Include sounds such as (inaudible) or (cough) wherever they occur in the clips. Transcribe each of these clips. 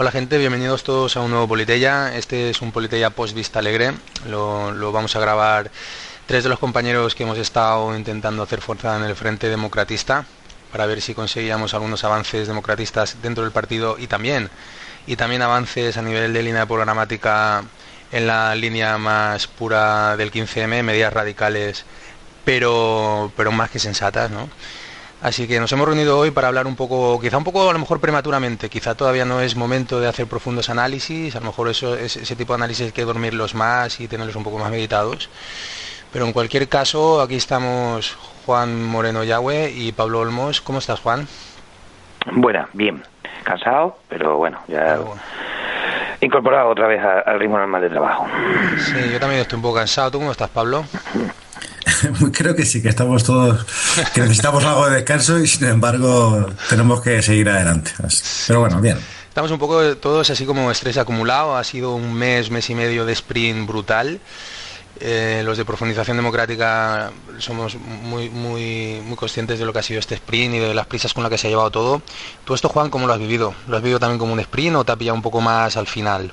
Hola gente, bienvenidos todos a un nuevo Politella. Este es un Politella post Vista Alegre. Lo, vamos a grabar tres de los compañeros que hemos estado intentando hacer fuerza en el Frente Democratista para ver si conseguíamos algunos avances democratistas dentro del partido y también y también avances a nivel de línea programática en la línea más pura del 15M, medidas radicales, pero pero más que sensatas, ¿no? Así que nos hemos reunido hoy para hablar un poco, quizá un poco a lo mejor prematuramente, quizá todavía no es momento de hacer profundos análisis, a lo mejor eso, ese tipo de análisis hay que dormirlos más y tenerlos un poco más meditados. Pero en cualquier caso, aquí estamos Juan Moreno Yahweh y Pablo Olmos. ¿Cómo estás, Juan? Buena, bien. Cansado, pero bueno, ya incorporado otra vez al ritmo normal de trabajo. Sí, yo también estoy un poco cansado. ¿Tú cómo estás, Pablo? (laughs) (laughs) Creo que sí, que estamos todos, que necesitamos algo de descanso y sin embargo tenemos que seguir adelante. Pero bueno, bien. Estamos un poco todos así como estrés acumulado, ha sido un mes, mes y medio de sprint brutal. Eh, los de profundización democrática somos muy, muy, muy conscientes de lo que ha sido este sprint y de las prisas con las que se ha llevado todo. ¿Tú esto, Juan, cómo lo has vivido? ¿Lo has vivido también como un sprint o te ha pillado un poco más al final?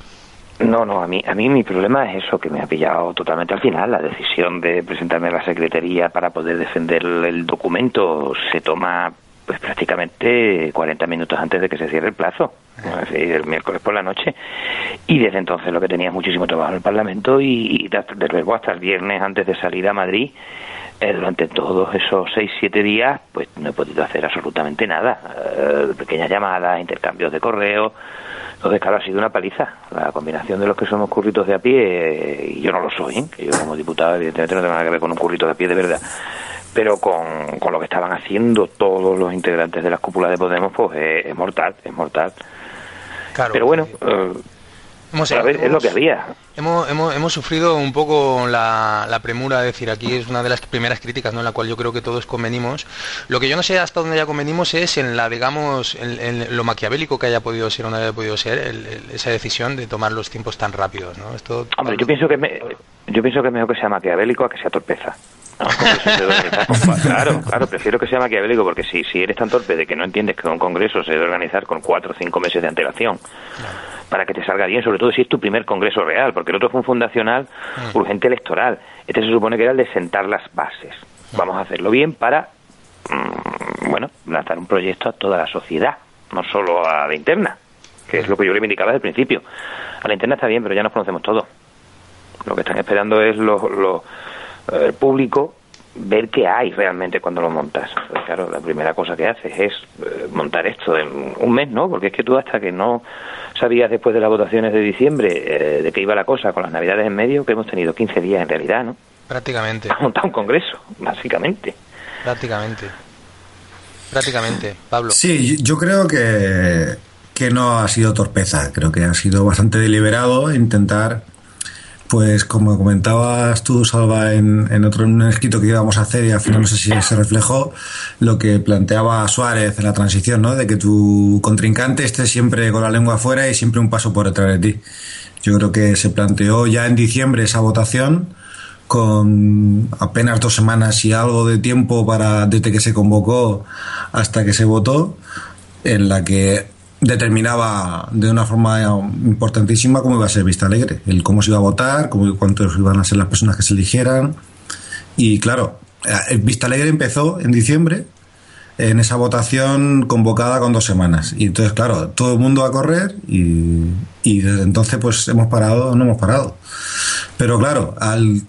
No, no, a mí, a mí mi problema es eso, que me ha pillado totalmente al final. La decisión de presentarme a la Secretaría para poder defender el documento se toma pues prácticamente 40 minutos antes de que se cierre el plazo, el miércoles por la noche. Y desde entonces lo que tenía es muchísimo trabajo en el Parlamento y, desde luego hasta el viernes antes de salir a Madrid, eh, durante todos esos 6-7 días, pues no he podido hacer absolutamente nada. Eh, pequeñas llamadas, intercambios de correo, entonces, claro, ha sido una paliza. La combinación de los que somos curritos de a pie, y yo no lo soy, ¿eh? que yo como diputado evidentemente no tengo nada que ver con un currito de a pie de verdad, pero con, con lo que estaban haciendo todos los integrantes de las cúpulas de Podemos, pues es, mortal, es mortal. Claro, pero bueno, eh, es lo que había. Hemos, hemos, hemos sufrido un poco la, la, premura, de decir, aquí es una de las primeras críticas, ¿no? En la cual yo creo que todos convenimos. Lo que yo no sé hasta dónde ya convenimos es en la, digamos, en, lo maquiavélico que haya podido ser o no haya podido ser esa decisión de tomar los tiempos tan rápidos, ¿no? Esto, Hombre, yo pienso que me, yo pienso que es mejor que sea maquiavélico a que sea torpeza. (laughs) claro, claro, prefiero que sea maquiavélico porque si, si eres tan torpe de que no entiendes que un congreso se debe organizar con cuatro o cinco meses de antelación para que te salga bien, sobre todo si es tu primer congreso real, porque el otro fue un fundacional mm. urgente electoral. Este se supone que era el de sentar las bases. Mm. Vamos a hacerlo bien para, mm, bueno, lanzar un proyecto a toda la sociedad, no solo a la interna, que es lo que yo le indicaba desde el principio. A la interna está bien, pero ya nos conocemos todos. Lo que están esperando es los el público ver qué hay realmente cuando lo montas. Pues claro, la primera cosa que haces es eh, montar esto en un mes, ¿no? Porque es que tú hasta que no sabías después de las votaciones de diciembre eh, de qué iba la cosa con las navidades en medio, que hemos tenido 15 días en realidad, ¿no? Prácticamente. Ha montado un congreso, básicamente. Prácticamente. Prácticamente, Pablo. Sí, yo creo que, que no ha sido torpeza, creo que ha sido bastante deliberado intentar pues como comentabas tú, Salva, en, en otro escrito que íbamos a hacer y al final no sé si se reflejó lo que planteaba Suárez en la transición, ¿no? De que tu contrincante esté siempre con la lengua afuera y siempre un paso por detrás de ti. Yo creo que se planteó ya en diciembre esa votación con apenas dos semanas y algo de tiempo para desde que se convocó hasta que se votó, en la que determinaba de una forma importantísima cómo iba a ser Vista Alegre, el cómo se iba a votar, cómo, cuántos iban a ser las personas que se eligieran. Y claro, eh, Vista Alegre empezó en diciembre en esa votación convocada con dos semanas. Y entonces, claro, todo el mundo a correr y, y desde entonces pues hemos parado, no hemos parado. Pero claro, al,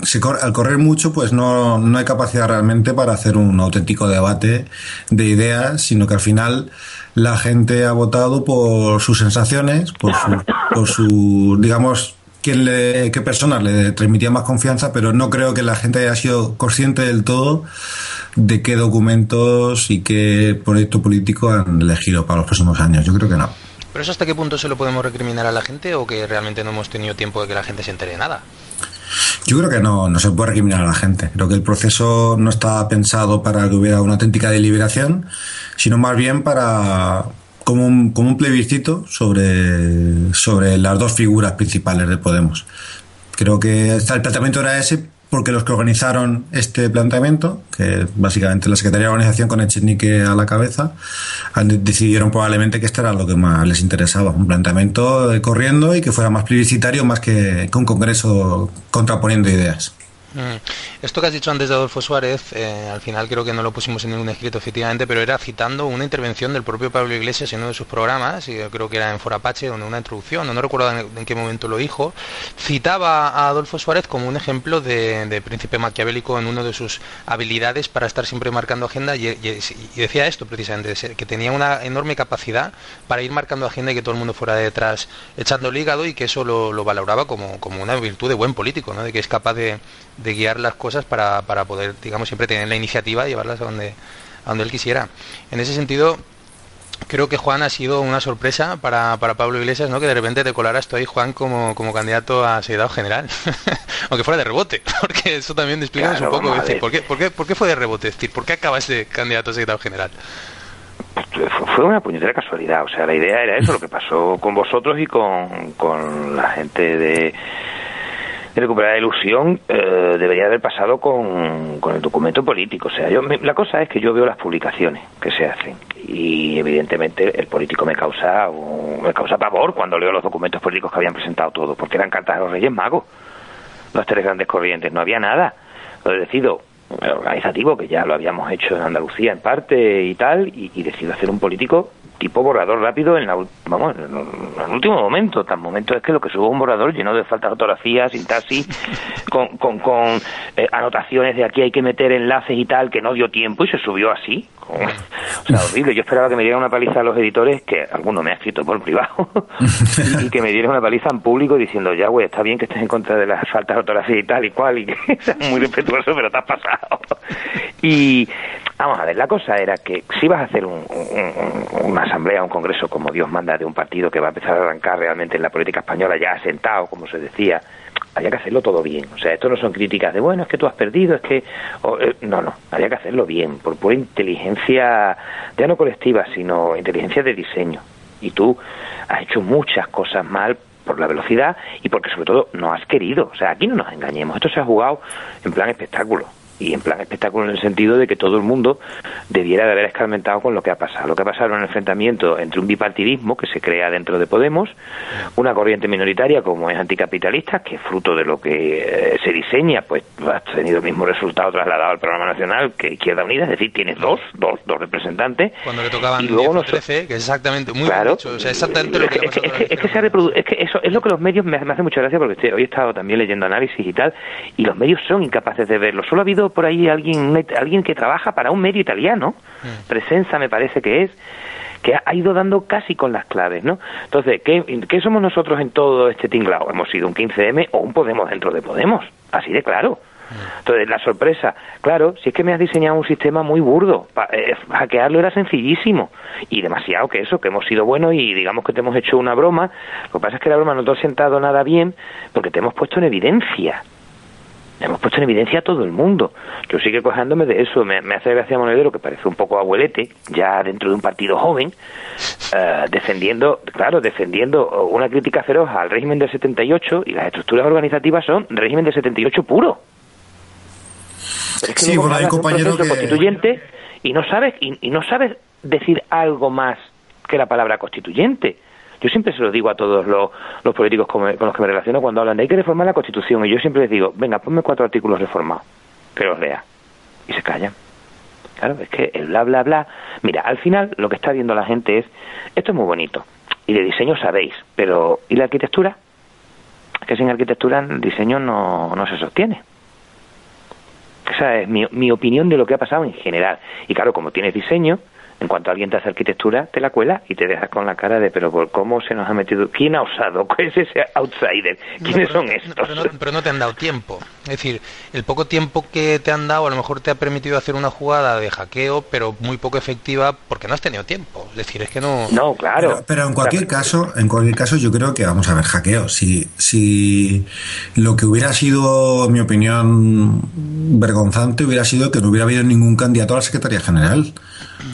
al correr mucho pues no, no hay capacidad realmente para hacer un auténtico debate de ideas, sino que al final la gente ha votado por sus sensaciones, por su, por su digamos, quién le, qué personas le transmitía más confianza, pero no creo que la gente haya sido consciente del todo de qué documentos y qué proyecto político han elegido para los próximos años. Yo creo que no. ¿Pero eso hasta qué punto se lo podemos recriminar a la gente o que realmente no hemos tenido tiempo de que la gente se entere de nada? Yo creo que no, no se puede recriminar a la gente. Creo que el proceso no estaba pensado para que hubiera una auténtica deliberación, sino más bien para como un, como un plebiscito sobre, sobre las dos figuras principales de Podemos. Creo que el planteamiento era ese porque los que organizaron este planteamiento, que básicamente la Secretaría de Organización con Echenique a la cabeza, decidieron probablemente que esto era lo que más les interesaba, un planteamiento corriendo y que fuera más plebiscitario más que un congreso contraponiendo ideas. Esto que has dicho antes de Adolfo Suárez, eh, al final creo que no lo pusimos en ningún escrito efectivamente, pero era citando una intervención del propio Pablo Iglesias en uno de sus programas, y yo creo que era en Forapache, donde una introducción, no, recuerdo en, qué momento lo dijo, citaba a Adolfo Suárez como un ejemplo de, príncipe maquiavélico en una de sus habilidades para estar siempre marcando agenda, y, decía esto precisamente, que tenía una enorme capacidad para ir marcando agenda y que todo el mundo fuera detrás echando el hígado y que eso lo, valoraba como, una virtud de buen político, ¿no? de que es capaz de de guiar las cosas para, para poder, digamos, siempre tener la iniciativa y llevarlas a donde, a donde él quisiera. En ese sentido, creo que Juan ha sido una sorpresa para, para Pablo Iglesias, ¿no? Que de repente te colaras tú ahí, Juan, como, como candidato a secretario general. (laughs) Aunque fuera de rebote, (laughs) porque eso también explica un poco. ¿por, qué, por, qué, ¿por, qué, fue de rebote? Es decir, ¿por qué acabas de candidato a secretario general? Fue una puñetera casualidad, o sea, la idea era eso, lo que pasó con vosotros y con, con la gente de recuperar la ilusión eh, debería haber pasado con, con, el documento político. O sea, yo, la cosa es que yo veo las publicaciones que se hacen y evidentemente el político me causa me causa pavor cuando leo los documentos políticos que habían presentado todos, porque eran cartas de los Reyes Magos, las tres grandes corrientes, no había nada. Lo he decidido organizativo, que ya lo habíamos hecho en Andalucía en parte y tal, y, y decido hacer un político tipo borrador rápido en la, vamos, en el último momento. Tan momento es que lo que subo un borrador lleno de faltas de ortografía, sintaxis, (laughs) con, con, con eh, anotaciones de aquí hay que meter enlaces y tal, que no dio tiempo y se subió así. (laughs) o sea, horrible. Yo esperaba que me dieran una paliza a los editores, que alguno me ha escrito por privado, (laughs) y, que me dieran una paliza en público diciendo, ya, güey, está bien que estés en contra de las faltas de ortografía y tal y cual, y que seas muy respetuoso, pero te has pasado. y Vamos a ver, la cosa era que si vas a hacer una asamblea, un congreso como Dios manda de un partido que va a empezar a arrancar realmente en la política española ya asentado, como se decía, había que hacerlo todo bien. O sea, esto no son críticas de, bueno, es que tú has perdido, es que... Eh, no, no, había que hacerlo bien, por pura inteligencia, ya no colectiva, sino inteligencia de diseño. Y tú has hecho muchas cosas mal por la velocidad y porque sobre todo no has querido. O sea, aquí no nos engañemos, esto se ha jugado en plan espectáculo y en plan espectáculo en el sentido de que todo el mundo debiera de haber escarmentado con lo que ha pasado. Lo que ha pasado en el enfrentamiento entre un bipartidismo que se crea dentro de Podemos, una corriente minoritaria como es anticapitalista, que fruto de lo que eh, se diseña, pues ha tenido el mismo resultado trasladado al programa nacional que Izquierda Unida, es decir, tienes dos, dos, dos representantes. Cuando le tocaban y luego 13, que es exactamente muy claro, o sea, exactamente lo que, es, que, es, que, se es que eso es lo que los medios me, me hace mucha gracia porque hoy he estado también leyendo análisis y tal, y los medios son incapaces de verlo. Solo ha habido por ahí alguien, alguien que trabaja para un medio italiano, mm. Presenza me parece que es, que ha ido dando casi con las claves, ¿no? Entonces, ¿qué, ¿qué, somos nosotros en todo este tinglao? Hemos sido un 15M o un Podemos dentro de Podemos, así de claro. Entonces, la sorpresa, claro, si es que me has diseñado un sistema muy burdo, eh, hackearlo era sencillísimo y demasiado que eso, que hemos sido buenos y digamos que te hemos hecho una broma, lo que pasa es que la broma no te ha sentado nada bien porque te hemos puesto en evidencia hemos puesto en evidencia a todo el mundo. Yo sigo cojándome de eso. Me, hace gracia Monedero, que parece un poco abuelete, ya dentro de un partido joven, eh, defendiendo, claro, defendiendo una crítica feroz al régimen del 78 y las estructuras organizativas son régimen del 78 puro. Es que sí, bueno, hay compañeros que... constituyente y no sabes y, y no sabes decir algo más que la palabra constituyente. Yo siempre se lo digo a todos los, políticos con, los que me relaciono cuando hablan de hay que reformar la Constitución y yo siempre les digo, venga, ponme cuatro artículos reformados, que los lea. Y se callan. Claro, es que el bla, bla, bla. Mira, al final lo que está viendo la gente es, esto es muy bonito, y de diseño sabéis, pero ¿y la arquitectura? Que sin arquitectura el diseño no, no se sostiene. Esa es mi, mi opinión de lo que ha pasado en general. Y claro, como tienes diseño, en cuanto alguien te hace arquitectura, te la cuela y te dejas con la cara de, pero por cómo se nos ha metido, ¿quién ha usado? ¿Cuál (laughs) es ese outsider? ¿Quiénes son estos? pero, no, te han dado tiempo. Es decir, el poco tiempo que te han dado a lo mejor te ha permitido hacer una jugada de hackeo, pero muy poco efectiva porque no has tenido tiempo. Es decir, es que no... No, claro. Pero, en cualquier caso, en cualquier caso yo creo que vamos a ver hackeo. Si, si lo que hubiera sido, en mi opinión, vergonzante hubiera sido que no hubiera habido ningún candidato a la Secretaría General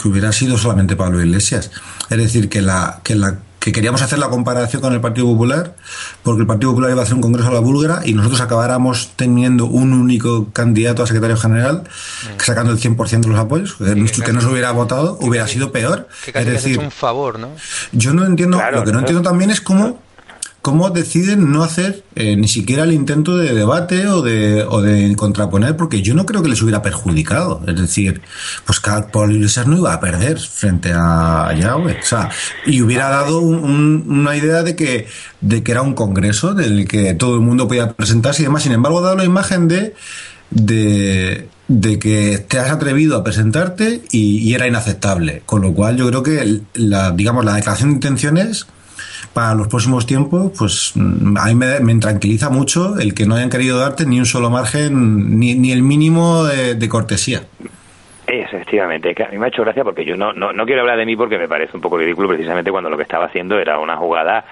que hubiera sido solamente Pablo Iglesias. Es decir, que la, que la que queríamos hacer la comparación con el Partido Popular, porque el Partido Popular iba a hacer un congreso a la búlgara y nosotros acabáramos teniendo un único candidato a secretario general, mm. sacando el 100% de los apoyos, que, no se hubiera votado, hubiera sido peor. es decir, un favor, ¿no? Yo no entiendo, lo que no entiendo también es cómo cómo deciden no hacer eh, ni siquiera el intento de debate o de, o de contraponer, porque yo no creo que les hubiera perjudicado. Es decir, pues Paul Iglesias no iba a perder frente a Yahweh. O sea, y hubiera dado una idea de que, de que era un congreso del que todo el mundo podía presentarse y demás. Sin embargo, ha dado la imagen de, de, de que te has atrevido a presentarte y, y, era inaceptable. Con lo cual, yo creo que la, digamos, la declaración de intenciones para los próximos tiempos, pues mm, a mí me, tranquiliza mucho el que no hayan querido darte ni un solo margen, ni, ni el mínimo de, cortesía. Efectivamente, que a mí me ha hecho gracia porque yo no, no, no quiero hablar de mí porque me parece un poco ridículo precisamente cuando lo que estaba haciendo era una jugada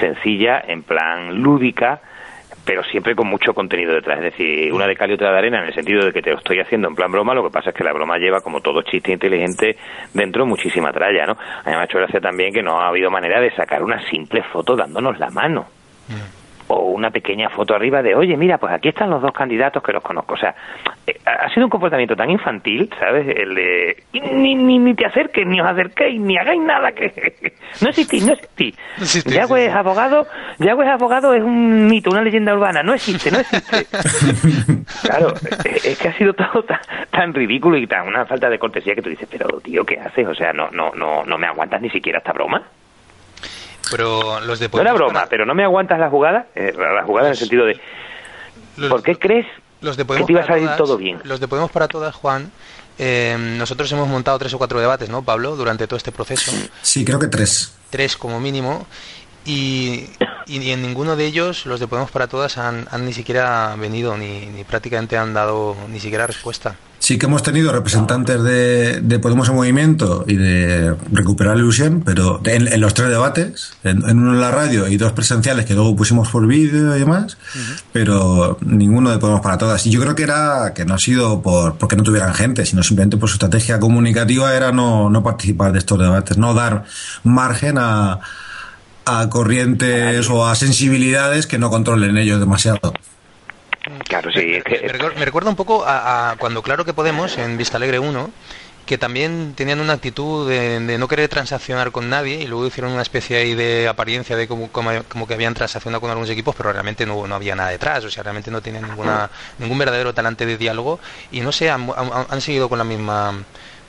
sencilla, en plan lúdica, pero siempre con mucho contenido detrás. Es decir, una de cal y otra de arena en el sentido de que te lo estoy haciendo en plan broma, lo que pasa es que la broma lleva, como todo chiste inteligente, dentro muchísima tralla, ¿no? A mí me ha hecho gracia también que no ha habido manera de sacar una simple foto dándonos la mano. O una pequeña foto arriba de, oye, mira, pues aquí están los dos candidatos que los conozco. O sea, eh, ha sido un comportamiento tan infantil, ¿sabes? El de, ni, ni, ni te acerques, ni os acerquéis, ni hagáis nada que... (laughs) no existís, no existís. No es abogado, Yagüe es abogado es un mito, una leyenda urbana, no existe, no existe. (laughs) claro, es, que ha sido todo tan, ridículo y tan una falta de cortesía que tú dices, pero tío, ¿qué haces? O sea, no, no, no, no me aguantas ni siquiera esta broma. Pero los de No era broma, pero no me aguantas la jugada, eh, la jugada en el sentido de... ¿Por qué crees los de que te iba a salir todo bien? Los de Podemos para Todas, Juan, eh, nosotros hemos montado tres o cuatro debates, ¿no, Pablo, durante todo este proceso? Sí, creo que tres. Tres como mínimo. Y, y, en ninguno de ellos los de Podemos para Todas han, han ni siquiera venido, ni, ni prácticamente han dado ni siquiera respuesta. Sí que hemos tenido representantes de, de, Podemos en Movimiento y de Recuperar la Ilusión, pero en, los tres debates, en, uno en la radio y dos presenciales que luego pusimos por vídeo y demás, pero ninguno de Podemos para Todas. Y yo creo que era que no ha sido por porque no tuvieran gente, sino simplemente por su estrategia comunicativa era no, no participar de estos debates, no dar margen a, a corrientes o a sensibilidades que no controlen ellos demasiado. Claro, sí. Me, recuerda un poco a, cuando Claro que Podemos, en Vista Alegre 1, que también tenían una actitud de, no querer transaccionar con nadie y luego hicieron una especie ahí de apariencia de como, que habían transaccionado con algunos equipos, pero realmente no, no, había nada detrás, o sea, realmente no tenían ninguna, ningún verdadero talante de diálogo y no sé, han, han seguido con la misma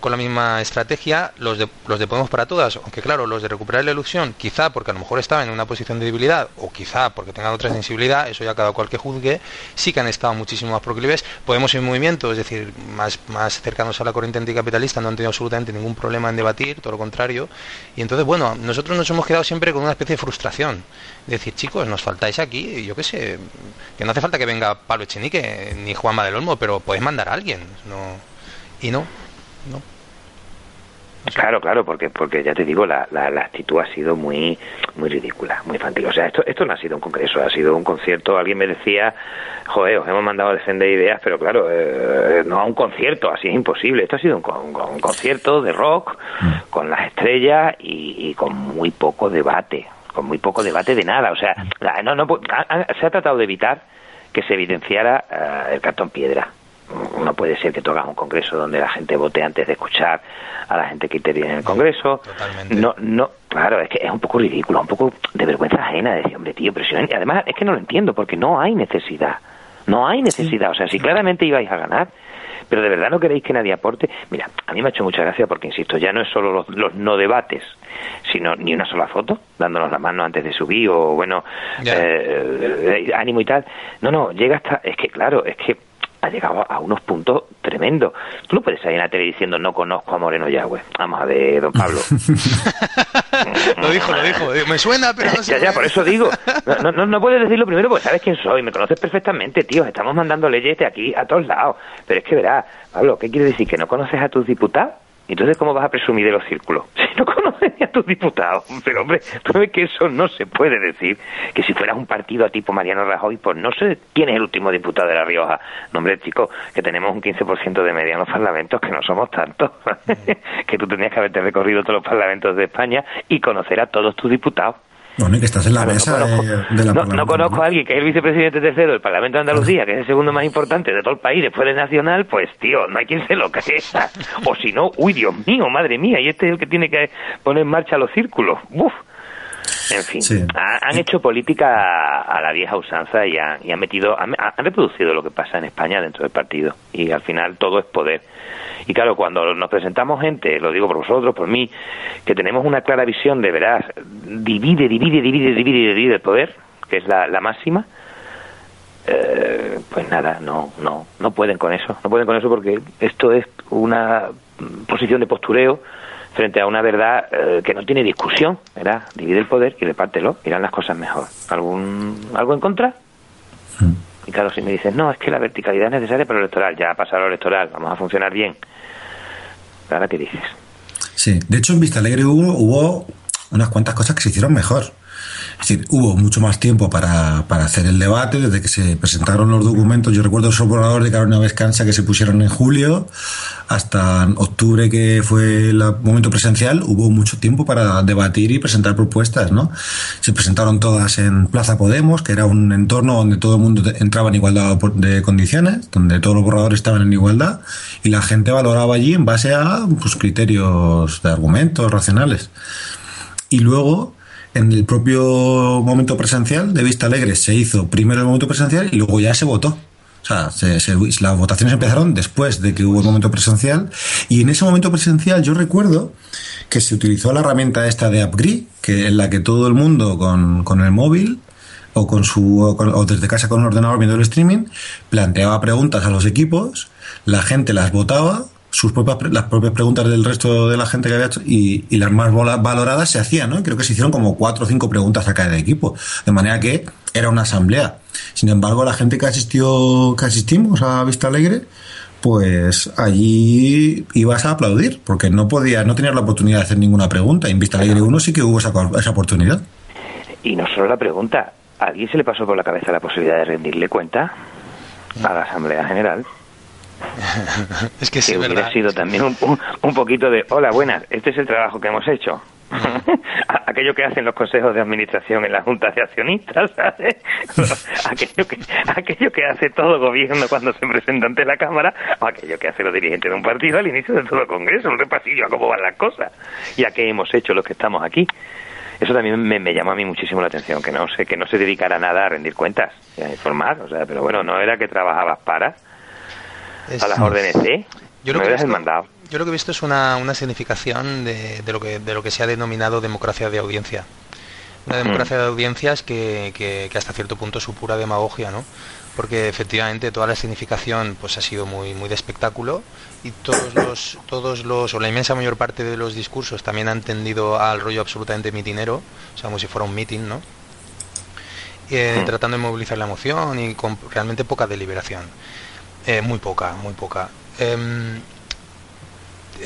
con la misma estrategia los de, los de Podemos para Todas, aunque claro, los de recuperar la ilusión, quizá porque a lo mejor estaban en una posición de debilidad, o quizá porque tengan otra sensibilidad, eso ya cada cual que juzgue, sí que han estado muchísimo más proclives. Podemos en movimiento, es decir, más, más cercanos a la corriente anticapitalista, no han tenido absolutamente ningún problema en debatir, todo lo contrario. Y entonces, bueno, nosotros nos hemos quedado siempre con una especie de frustración. decir, chicos, nos faltáis aquí, yo qué sé, que no hace falta que venga Pablo Echenique ni Juanma del Olmo, pero podéis mandar a alguien. No, y no, no. Claro, claro, porque porque ya te digo, la, la, actitud ha sido muy muy ridícula, muy infantil. O sea, esto esto no ha sido un congreso, ha sido un concierto. Alguien me decía, joder, os hemos mandado a defender ideas, pero claro, eh, no a un concierto, así es imposible. Esto ha sido un, concierto de rock mm. con las estrellas y, con muy poco debate, con muy poco debate de nada. O sea, no, no, se ha tratado de evitar que se evidenciara eh, el cartón piedra no puede ser que tú hagas un congreso donde la gente vote antes de escuchar a la gente que interviene en el congreso. No, no, claro, es que es un poco ridículo, un poco de vergüenza ajena decir, hombre, tío, y Además, es que no lo entiendo, porque no hay necesidad. No hay necesidad. O sea, si claramente ibais a ganar, pero de verdad no queréis que nadie aporte. Mira, a mí me ha hecho mucha gracia porque, insisto, ya no es solo los, no debates, sino ni una sola foto, dándonos la mano antes de subir o, bueno, eh, ánimo y tal. No, no, llega hasta. Es que, claro, es que ha llegado a unos puntos tremendos. Tú no puedes salir en la tele diciendo no conozco a Moreno Yagüe. Vamos a ver, don Pablo. (laughs) (laughs) lo dijo, lo dijo. Me suena, pero no (laughs) sé. ya, ya, por eso digo. No, no, no puedes decirlo primero porque sabes quién soy. Me conoces perfectamente, tío. Estamos mandando leyes de aquí a todos lados. Pero es que verás, Pablo, ¿qué quiere decir? ¿Que no conoces a tus diputados? Entonces, ¿cómo vas a presumir de los círculos? (laughs) Si no conoces ni a tus diputados. Pero, hombre, tú ves que eso no se puede decir. Que si fueras un partido a tipo Mariano Rajoy, pues no sé quién es el último diputado de La Rioja. No, hombre, chico, que tenemos un 15% de media en los parlamentos, que no somos tantos. (laughs) que tú tenías que haberte recorrido todos los parlamentos de España y conocer a todos tus diputados. Bueno, y que estás en la mesa no conozco, de, la no, no conozco a alguien que es el vicepresidente tercero del Parlamento de Andalucía, que es el segundo más importante de todo el país después del Nacional, pues tío, no hay quien se lo (laughs) crea. O si no, uy, Dios mío, madre mía, y este es el que tiene que poner en marcha los círculos. Uf. En fin, Sí. ha- han hecho política a la vieja usanza y han, y han metido, han, han reproducido lo que pasa en España dentro del partido. Y al final todo es poder. Y claro, cuando nos presentamos gente, lo digo por vosotros, por mí, que tenemos una clara visión de, verás, divide, divide, divide, divide, divide el poder, que es la, la máxima, eh, pues nada, no, no, no pueden con eso, no pueden con eso porque esto es una mm, posición de postureo frente a una verdad eh, que no tiene discusión, ¿verdad? Divide el poder y repártelo, irán las cosas mejor. ¿Algún, ¿Algo en contra? Y claro, si me dices, no, es que la verticalidad es necesaria para lo electoral, ya ha pasado lo electoral, vamos a funcionar bien. ¿Ahora qué dices? Sí, de hecho en Vista Alegre hubo, hubo unas cuantas cosas que se hicieron mejor. Es decir, hubo mucho más tiempo para, para hacer el debate, desde que se presentaron los documentos. Yo recuerdo esos borradores de Carolina Vescanza que se pusieron en julio hasta octubre, que fue el momento presencial, hubo mucho tiempo para debatir y presentar propuestas, ¿no? Se presentaron todas en Plaza Podemos, que era un entorno donde todo el mundo entraba en igualdad de condiciones, donde todos los borradores estaban en igualdad, y la gente valoraba allí en base a pues, criterios de argumentos racionales. Y luego, en el propio momento presencial de Vista Alegre, se hizo primero el momento presencial y luego ya se votó. O sea, se- se- las votaciones empezaron después de que hubo el momento presencial. Y en ese momento presencial yo recuerdo que se utilizó la herramienta esta de AppGrid, que en la que todo el mundo con, con el móvil o con su o, con- o desde casa con un ordenador viendo el streaming planteaba preguntas a los equipos, la gente las votaba, sus propias las propias preguntas del resto de la gente que había hecho y, y las más valoradas se hacían, ¿no? Creo que se hicieron como cuatro o cinco preguntas a cada equipo, de manera que era una asamblea. Sin embargo, la gente que asistió, que asistimos a Vista Alegre, pues allí ibas a aplaudir, porque no podías, no tenías la oportunidad de hacer ninguna pregunta. En Vista Alegre 1 sí que hubo esa, esa oportunidad. Y no solo la pregunta, ¿a alguien se le pasó por la cabeza la posibilidad de rendirle cuenta a la Asamblea General? (laughs) Es que sí, que hubiera sido también un, un, poquito de, hola, buenas, este es el trabajo que hemos hecho. (laughs) A- Aquello que hacen los consejos de administración en las juntas de accionistas, ¿sabes? (laughs) aquello, que, aquello que hace todo gobierno cuando se presenta ante la Cámara, o aquello que hace los dirigentes de un partido al inicio de todo congreso, un repasillo a cómo van las cosas y a qué hemos hecho los que estamos aquí. Eso también me, me llamó a mí muchísimo la atención, que no sé, que no se dedicara nada a rendir cuentas y a informar, o sea, pero bueno, no era que trabajabas para Es- a las órdenes C, Yo me lo, que he hubieras visto, mandado. yo lo que he visto es una, una significación de, de lo que, de lo que se ha denominado democracia de audiencia. Una democracia de audiencias que, que- que hasta cierto punto es su pura demagogia, ¿no? Porque efectivamente toda la significación pues ha sido muy, muy de espectáculo y todos los, todos los, o la inmensa mayor parte de los discursos también han tendido al rollo absolutamente mitinero, o sea, como si fuera un mitin, ¿no? Eh. Tratando de movilizar la emoción y con realmente poca deliberación. Eh, muy poca, muy poca. Em,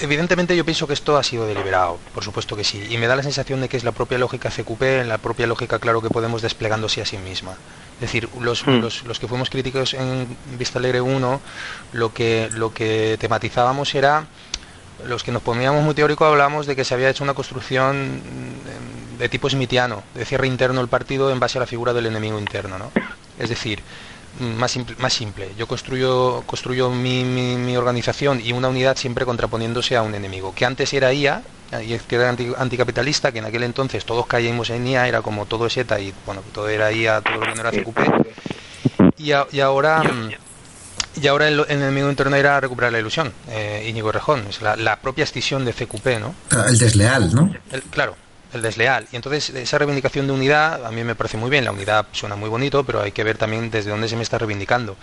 evidentemente yo pienso que esto ha sido deliberado, por supuesto que sí, y me da la sensación de que es la propia lógica CQP, la propia lógica, claro, que podemos desplegándose a sí misma. Es decir, los, Hmm. los, los que fuimos críticos en Vista Alegre 1, lo que, lo que tematizábamos era, los que nos poníamos muy teórico hablábamos de que se había hecho una construcción mm, de tipo smitiano, de cierre interno del partido en base a la figura del enemigo interno, ¿no? Es decir, más simple, más simple. Yo construyo, construyo mi, mi- mi organización y una unidad siempre contraponiéndose a un enemigo, que antes era IA, y es que era anti- anticapitalista, que en aquel entonces todos caímos en IA, era como todo es ETA y bueno, todo era IA, todo lo que no era CQP. Y, a- y ahora y ahora el, el enemigo interno era recuperar la ilusión, eh, Íñigo Rejón, es la, la propia escisión de CQP, ¿no? El desleal, ¿no? El- claro, el desleal. Y entonces esa reivindicación de unidad a mí me parece muy bien, la unidad suena muy bonito, pero hay que ver también desde dónde se me está reivindicando.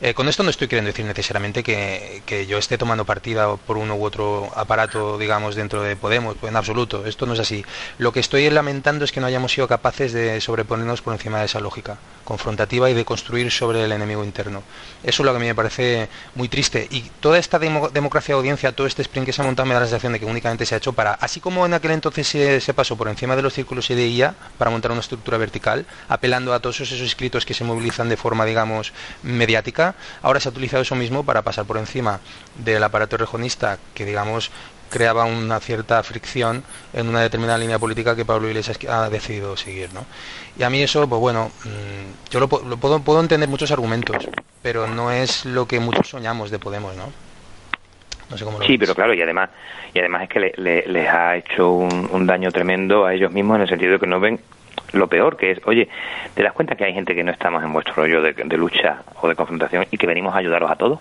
Eh, con esto no estoy queriendo decir necesariamente que, yo esté tomando partida por uno u otro aparato, digamos, dentro de Podemos, en absoluto, esto no es así. Lo que estoy lamentando es que no hayamos sido capaces de sobreponernos por encima de esa lógica confrontativa y de construir sobre el enemigo interno. Eso es lo que a mí me parece muy triste. Y toda esta democracia de audiencia, todo este sprint que se ha montado, me da la sensación de que únicamente se ha hecho para, así como en aquel entonces se, pasó por encima de los círculos y de IA para montar una estructura vertical, apelando a todos esos escritos que se movilizan de forma, digamos, mediática, ahora se ha utilizado eso mismo para pasar por encima del aparato rejonista que, digamos, creaba una cierta fricción en una determinada línea política que Pablo Iglesias ha decidido seguir, ¿no? Y a mí eso, pues bueno, mm, yo lo, puedo, puedo entender muchos argumentos, pero no es lo que muchos soñamos de Podemos, ¿no? Sí, pero claro, y además, y además es que les ha hecho un, daño tremendo a ellos mismos en el sentido de que no ven lo peor que es, oye, ¿te das cuenta que hay gente que no estamos en vuestro rollo de, lucha o de confrontación y que venimos a ayudaros a todos?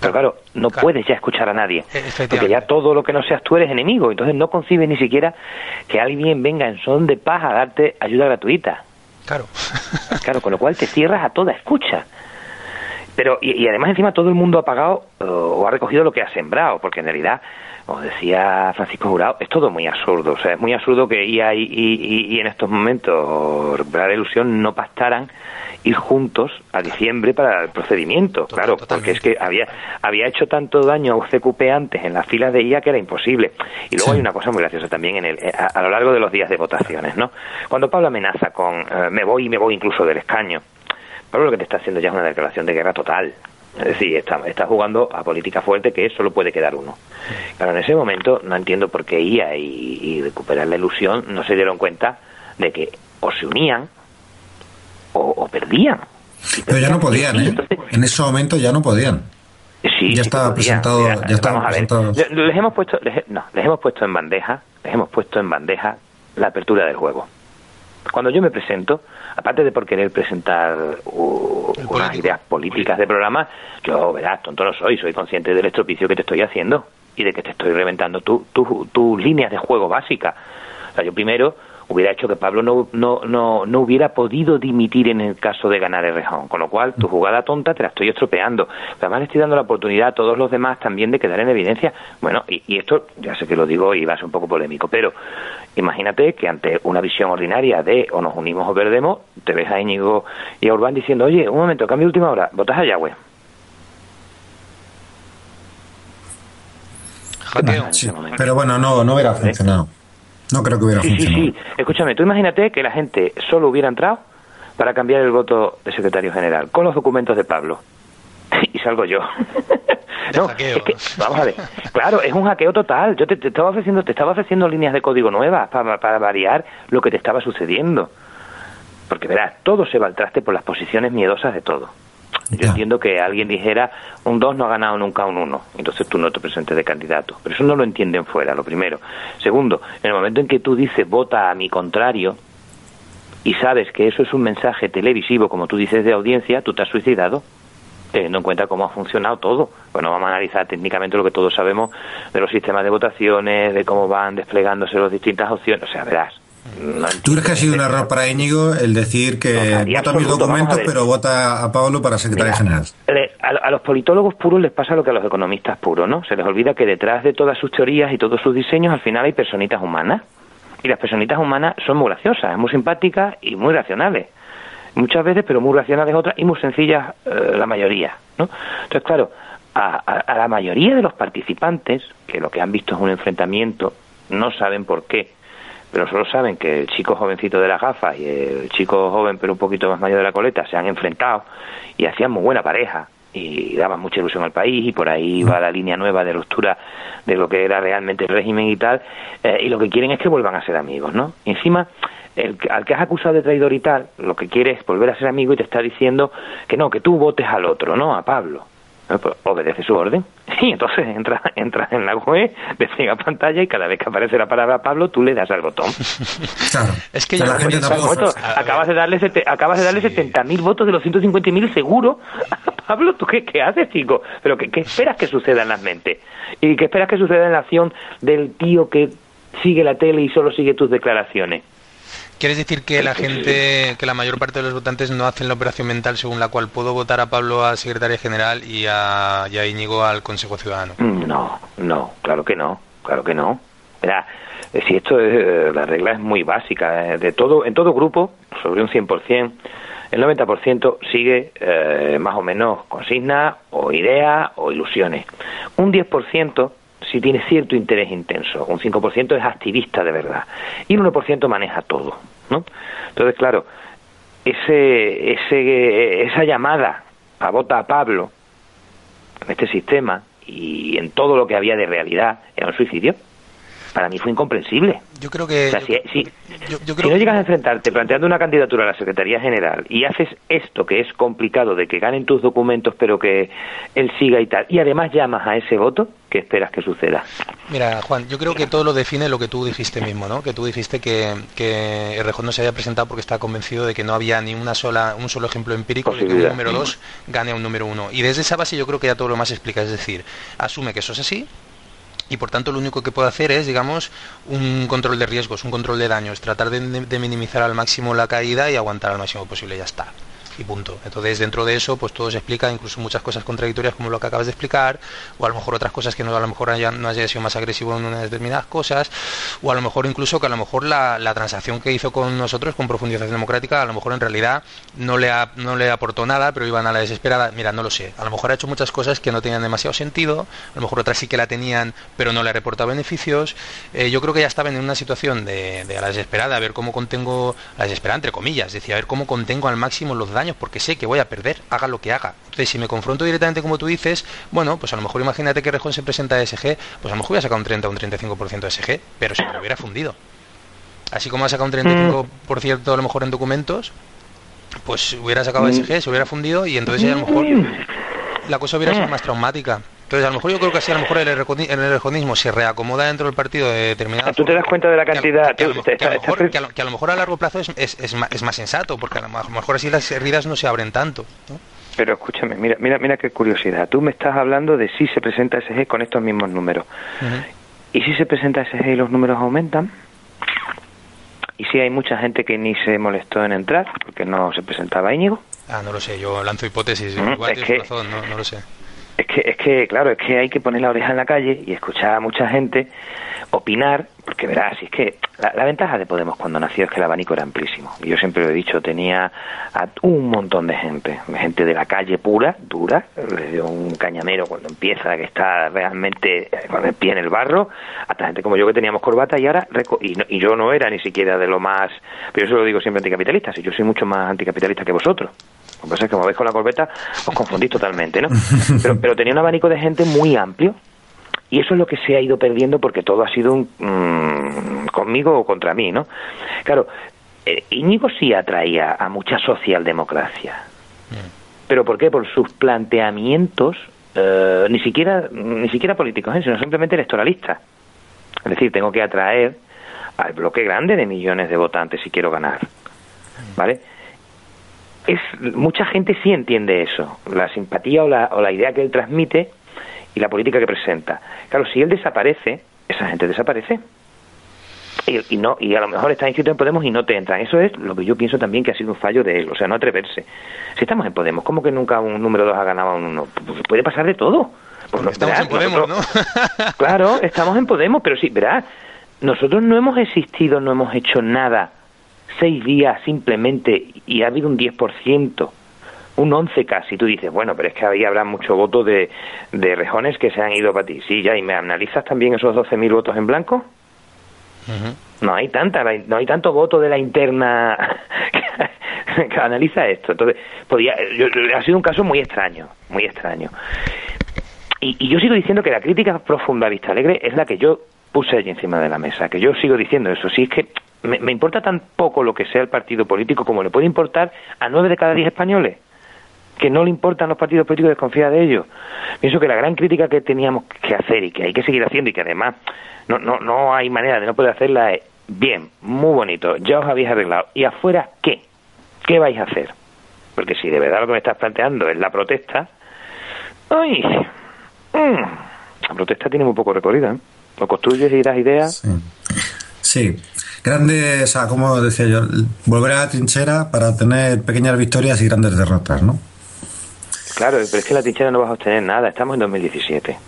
Pero claro, no puedes ya escuchar a nadie, porque ya todo lo que no seas tú eres enemigo, entonces no concibes ni siquiera que alguien venga en son de paz a darte ayuda gratuita. Claro. claro, con lo cual te cierras a toda escucha. Pero, y, además encima todo el mundo ha pagado o ha recogido lo que ha sembrado, porque en realidad, como decía Francisco Jurado, es todo muy absurdo. O sea, es muy absurdo que IA y, y, y en estos momentos la ilusión no pactaran ir juntos a diciembre para el procedimiento, claro, porque es que había, había hecho tanto daño a UCQP antes en las filas de IA que era imposible. Y luego hay una cosa muy graciosa también en el, a, lo largo de los días de votaciones, ¿no? Cuando Pablo amenaza con eh, me voy y me voy incluso del escaño, Pablo lo que te está haciendo ya es una declaración de guerra total. Es decir, está, está jugando a política fuerte que solo puede quedar uno. Pero en ese momento no entiendo por qué IA y, recuperar la ilusión no se dieron cuenta de que o se unían o, perdían. Pero ya no podían, ¿eh? en ese momento ya no podían. Sí, ya estaba presentado, ya estaba presentado. Les hemos puesto, no, les hemos puesto en bandeja, les hemos puesto en bandeja la apertura del juego. Cuando yo me presento, aparte de por querer presentar unas ideas políticas de programa, yo, verás, tonto no soy, soy consciente del estropicio que te estoy haciendo y de que te estoy reventando tus tu, líneas de juego básicas. O sea, yo primero hubiera hecho que Pablo no, no, no, no hubiera podido dimitir en el caso de ganar el rejón, con lo cual tu jugada tonta te la estoy estropeando. además le estoy dando la oportunidad a todos los demás también de quedar en evidencia. Bueno, y, y esto ya sé que lo digo y va a ser un poco polémico, pero imagínate que ante una visión ordinaria de o nos unimos o perdemos, te ves a Íñigo y a Urbán diciendo, oye, un momento, cambio de última hora, votas a Yahweh. pero bueno, no, no hubiera funcionado. No creo que hubiera funcionado. Sí, sí, Escúchame, tú imagínate que la gente solo hubiera entrado para cambiar el voto de secretario general, con los documentos de Pablo. (laughs) y salgo yo. (laughs) no, es que, vamos a ver. Claro, es un hackeo total. Yo te, estaba ofreciendo, te estaba ofreciendo líneas de código nuevas para, para variar lo que te estaba sucediendo. Porque verás, todo se va al traste por las posiciones miedosas de todo. Yo entiendo que alguien dijera, un 2 no ha ganado nunca un 1, entonces tú no te presentes de candidato. Pero eso no lo entienden fuera, lo primero. Segundo, en el momento en que tú dices vota a mi contrario y sabes que eso es un mensaje televisivo, como tú dices, de audiencia, tú te has suicidado teniendo en cuenta cómo ha funcionado todo. Bueno, vamos a analizar técnicamente lo que todos sabemos de los sistemas de votaciones, de cómo van desplegándose las distintas opciones. O sea, verás, ¿Tú crees que ha sido un error para Íñigo el decir que vota mis documentos, pero vota a Pablo para secretario general? A, los politólogos puros les pasa lo que a los economistas puros, ¿no? Se les olvida que detrás de todas sus teorías y todos sus diseños al final hay personitas humanas. Y las personitas humanas son muy graciosas, muy simpáticas y muy racionales. Muchas veces, pero muy racionales otras y muy sencillas eh, la mayoría, ¿no? Entonces, claro, a la mayoría de los participantes, que lo que han visto es un enfrentamiento, no saben por qué pero solo saben que el chico jovencito de las gafas y el chico joven pero un poquito más mayor de la coleta se han enfrentado y hacían muy buena pareja y daban mucha ilusión al país y por ahí va la línea nueva de ruptura de lo que era realmente el régimen y tal eh, y lo que quieren es que vuelvan a ser amigos, ¿no? Y encima el, al que has acusado de traidor y tal, lo que quiere es volver a ser amigo y te está diciendo que no, que tú votes al otro, ¿no? A Pablo. Pues, obedece su orden. Y entonces entra, (laughs) entra en la web, despliega pantalla y cada vez que aparece la palabra Pablo, tú le das al botón. (laughs) Claro. Es que la gente acabas, de darle acabas de darle 70.000 votos de los 150.000 seguro a (laughs) Pablo. ¿Tú qué, qué haces, chico? ¿Pero qué, qué esperas que suceda en las mentes? ¿Y qué esperas que suceda en la acción del tío que sigue la tele y solo sigue tus declaraciones. ¿Quieres decir que la gente, que la mayor parte de los votantes no hacen la operación mental según la cual puedo votar a Pablo a secretaria general y a, y Íñigo al Consejo Ciudadano? No, no, claro que no, claro que no. Mira, eh, si esto es, eh, la regla es muy básica, eh, de todo, en todo grupo, sobre un 100%, el 90% sigue más o menos consignas o ideas o ilusiones. Un 10% si tiene cierto interés intenso, un 5% es activista de verdad y un 1% maneja todo, ¿no? Entonces, claro, ese, ese, esa llamada a vota a Pablo en este sistema y en todo lo que había de realidad era un suicidio para mí fue incomprensible. Yo creo que... si, no llegas a enfrentarte planteando una candidatura a la Secretaría General y haces esto que es complicado de que ganen tus documentos pero que él siga y tal, y además llamas a ese voto, ¿qué esperas que suceda? Mira, Juan, yo creo que todo lo define lo que tú dijiste mismo, ¿no? Que tú dijiste que, que Errejón no se había presentado porque estaba convencido de que no había ni una sola, un solo ejemplo empírico de que un número dos gane a un número uno. Y desde esa base yo creo que ya todo lo más explica, es decir, asume que eso es así, y por tanto lo único que puedo hacer es, digamos, un control de riesgos, un control de daños, tratar de, de minimizar al máximo la caída y aguantar al máximo posible, ya está y punto. Entonces, dentro de eso, pues todo se explica, incluso muchas cosas contradictorias como lo que acabas de explicar, o a lo mejor otras cosas que no, a lo mejor no haya sido más agresivo en unas determinadas cosas, o a lo mejor incluso que a lo mejor la, transacción que hizo con nosotros, con profundización democrática, a lo mejor en realidad no le, no le aportó nada, pero iban a la desesperada. Mira, no lo sé. A lo mejor ha hecho muchas cosas que no tenían demasiado sentido, a lo mejor otras sí que la tenían, pero no le reportado beneficios. Eh, yo creo que ya estaban en una situación de, de a la desesperada, a ver cómo contengo, la desesperada entre comillas, decía, a ver cómo contengo al máximo los daños, porque sé que voy a perder, haga lo que haga. Entonces, si me confronto directamente como tú dices, bueno, pues a lo mejor imagínate que Rejón se presenta a SG, pues a lo mejor voy a sacar un 30 o un 35% de SG, pero si me lo hubiera fundido. Así como ha sacado un 35% a lo mejor en documentos, pues hubiera sacado mm. SG, se hubiera fundido y entonces a lo mejor (clears throat) la cosa hubiera sido más traumática. Entonces, a lo mejor yo creo que así a lo mejor el, el se reacomoda dentro del partido de determinada. Tú te das cuenta de la cantidad. Que, a, lo, mejor, a largo plazo es, es, es, más, es, más, sensato, porque a lo mejor así las heridas no se abren tanto. Pero escúchame, mira, mira, mira qué curiosidad. Tú me estás hablando de si se presenta SG con estos mismos números. ¿Y si se presenta SG y los números aumentan? ¿Y si hay mucha gente que ni se molestó en entrar porque no se presentaba Íñigo? Ah, no lo sé, yo lanzo hipótesis. Igual es que, razón, no, no lo sé. Es que, es que, claro, es que hay que poner la oreja en la calle y escuchar a mucha gente opinar, porque verás, si es que la, ventaja de Podemos cuando nació es que el abanico era amplísimo. Yo siempre lo he dicho, tenía a un montón de gente, gente de la calle pura, dura, desde un cañamero cuando empieza, que está realmente con el pie en el barro, hasta gente como yo que teníamos corbata y ahora, y, y yo no era ni siquiera de lo más, pero yo se lo digo siempre anticapitalista, si yo soy mucho más anticapitalista que vosotros. Lo que pasa es que como veis con la corbeta os confundís totalmente, ¿no? (laughs) Pero, pero tenía un abanico de gente muy amplio y eso es lo que se ha ido perdiendo porque todo ha sido un, mm, conmigo o contra mí, ¿no? Claro, eh, Íñigo sí atraía a mucha socialdemocracia. Mm. ¿Pero por qué? Por sus planteamientos, eh, ni siquiera ni siquiera políticos, ¿eh? sino simplemente electoralistas. Es decir, tengo que atraer al bloque grande de millones de votantes si quiero ganar. ¿Vale? Es mucha gente sí entiende eso, la simpatía o la, o la idea que él transmite y la política que presenta. Claro, si él desaparece, esa gente desaparece. Y, no y a lo mejor está inscrito en Podemos y no te entran. Eso es lo que yo pienso también que ha sido un fallo de él, o sea, no atreverse. Si estamos en Podemos, ¿cómo que nunca un número 2 ha ganado a un 1? Pues puede pasar de todo. Pues estamos en Podemos, ¿no? (laughs) claro, estamos en Podemos, pero sí, verás, nosotros no hemos existido, no hemos hecho nada seis días simplemente y ha habido un 10%, un 11 casi, tú dices, bueno, pero es que ahí habrá mucho voto de, de rejones que se han ido para ti. Sí, ya, ¿y me analizas también esos 12.000 votos en blanco? No hay tanta, no hay tanto voto de la interna (laughs) que, analiza esto. Entonces, podía, ha sido un caso muy extraño, muy extraño. Y, y, yo sigo diciendo que la crítica profunda a Vista Alegre es la que yo puse allí encima de la mesa, que yo sigo diciendo eso. Si es que me, importa tan poco lo que sea el partido político como le puede importar a nueve de cada diez españoles que no le importan los partidos políticos desconfía de ellos. Pienso que la gran crítica que teníamos que hacer y que hay que seguir haciendo y que además no, no, no hay manera de no poder hacerla es, bien, muy bonito, ya os habéis arreglado. ¿Y afuera qué? ¿Qué vais a hacer? Porque si de verdad lo que me estás planteando es la protesta, ¡ay! Mm, la protesta tiene muy poco recorrido, ¿eh? Lo construyes y das ideas. Sí, grandes, como decía yo, volver a la trinchera para tener pequeñas victorias y grandes derrotas, ¿no? Claro, pero es que la trinchera no vas a obtener nada, estamos en 2017.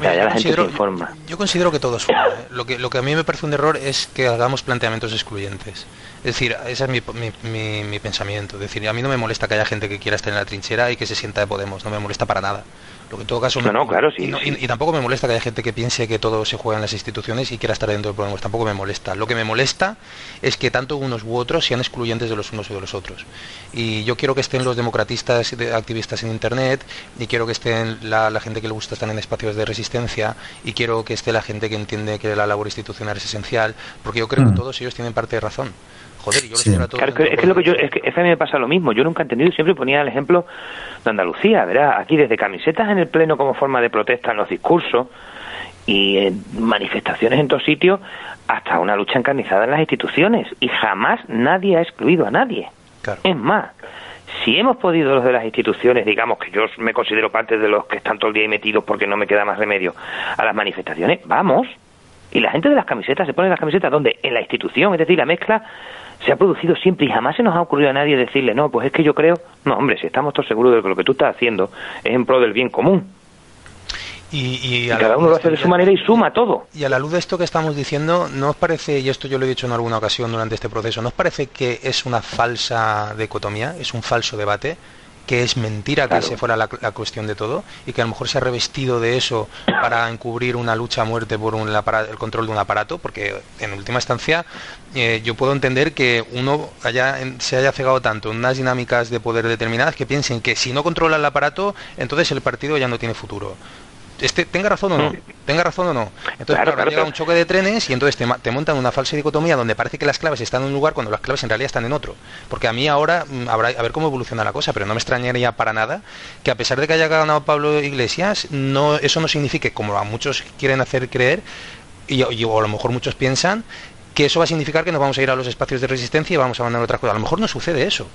ya la gente se informa. Yo considero que todo es ¿eh? Lo que, lo que a mí me parece un error es que hagamos planteamientos excluyentes. Es decir, ese es mi, mi, mi, pensamiento. Es decir, a mí no me molesta que haya gente que quiera estar en la trinchera y que se sienta de Podemos, no me molesta para nada. Lo que en todo caso no, claro, sí, y, tampoco me molesta que haya gente que piense que todo se juega en las instituciones y quiera estar dentro de Podemos. Tampoco me molesta. Lo que me molesta es que tanto unos u otros sean excluyentes de los unos y de los otros. Y yo quiero que estén los democratistas activistas en Internet y quiero que estén la, la gente que le gusta estar en espacios de resistencia y quiero que esté la gente que entiende que la labor institucional es esencial, porque yo creo que mm. todos ellos tienen parte de razón. Joder, yo lo claro, es que, es lo que yo, es que a mí me pasa lo mismo. Yo nunca he entendido, siempre ponía el ejemplo de Andalucía, ¿verdad? Aquí desde camisetas en el pleno como forma de protesta en los discursos y manifestaciones en todos sitios hasta una lucha encarnizada en las instituciones y jamás nadie ha excluido a nadie. Es más, si hemos podido los de las instituciones, digamos que yo me considero parte de los que están todo el día ahí metidos porque no me queda más remedio a las manifestaciones, vamos. Y la gente de las camisetas se pone las camisetas donde en la institución, es decir, la mezcla se ha producido siempre y jamás se nos ha ocurrido a nadie decirle, no, pues es que yo creo, no, hombre, si estamos todos seguros de que lo que tú estás haciendo es en pro del bien común. Y, cada uno lo hace de su manera y suma todo. Y a la luz de esto que estamos diciendo, ¿no os parece, y esto yo lo he dicho en alguna ocasión durante este proceso, ¿no os parece que es una falsa dicotomía, es un falso debate? Que es mentira que ese fuera la, cuestión de todo y que a lo mejor se ha revestido de eso para encubrir una lucha a muerte por un, el control de un aparato, porque en última instancia eh, yo puedo entender que uno haya, se haya cegado tanto en unas dinámicas de poder determinadas que piensen que si no controla el aparato, entonces el partido ya no tiene futuro este, tenga razón o no, mm. tenga razón o no. Entonces, claro, llega un choque de trenes y entonces te, montan una falsa dicotomía donde parece que las claves están en un lugar cuando las claves en realidad están en otro. Porque a mí ahora mm, habrá a ver cómo evoluciona la cosa, pero no me extrañaría para nada que a pesar de que haya ganado Pablo Iglesias, no eso no signifique, como a muchos quieren hacer creer, y, o a lo mejor muchos piensan, que eso va a significar que nos vamos a ir a los espacios de resistencia y vamos a mandar otras cosas. A lo mejor no sucede eso.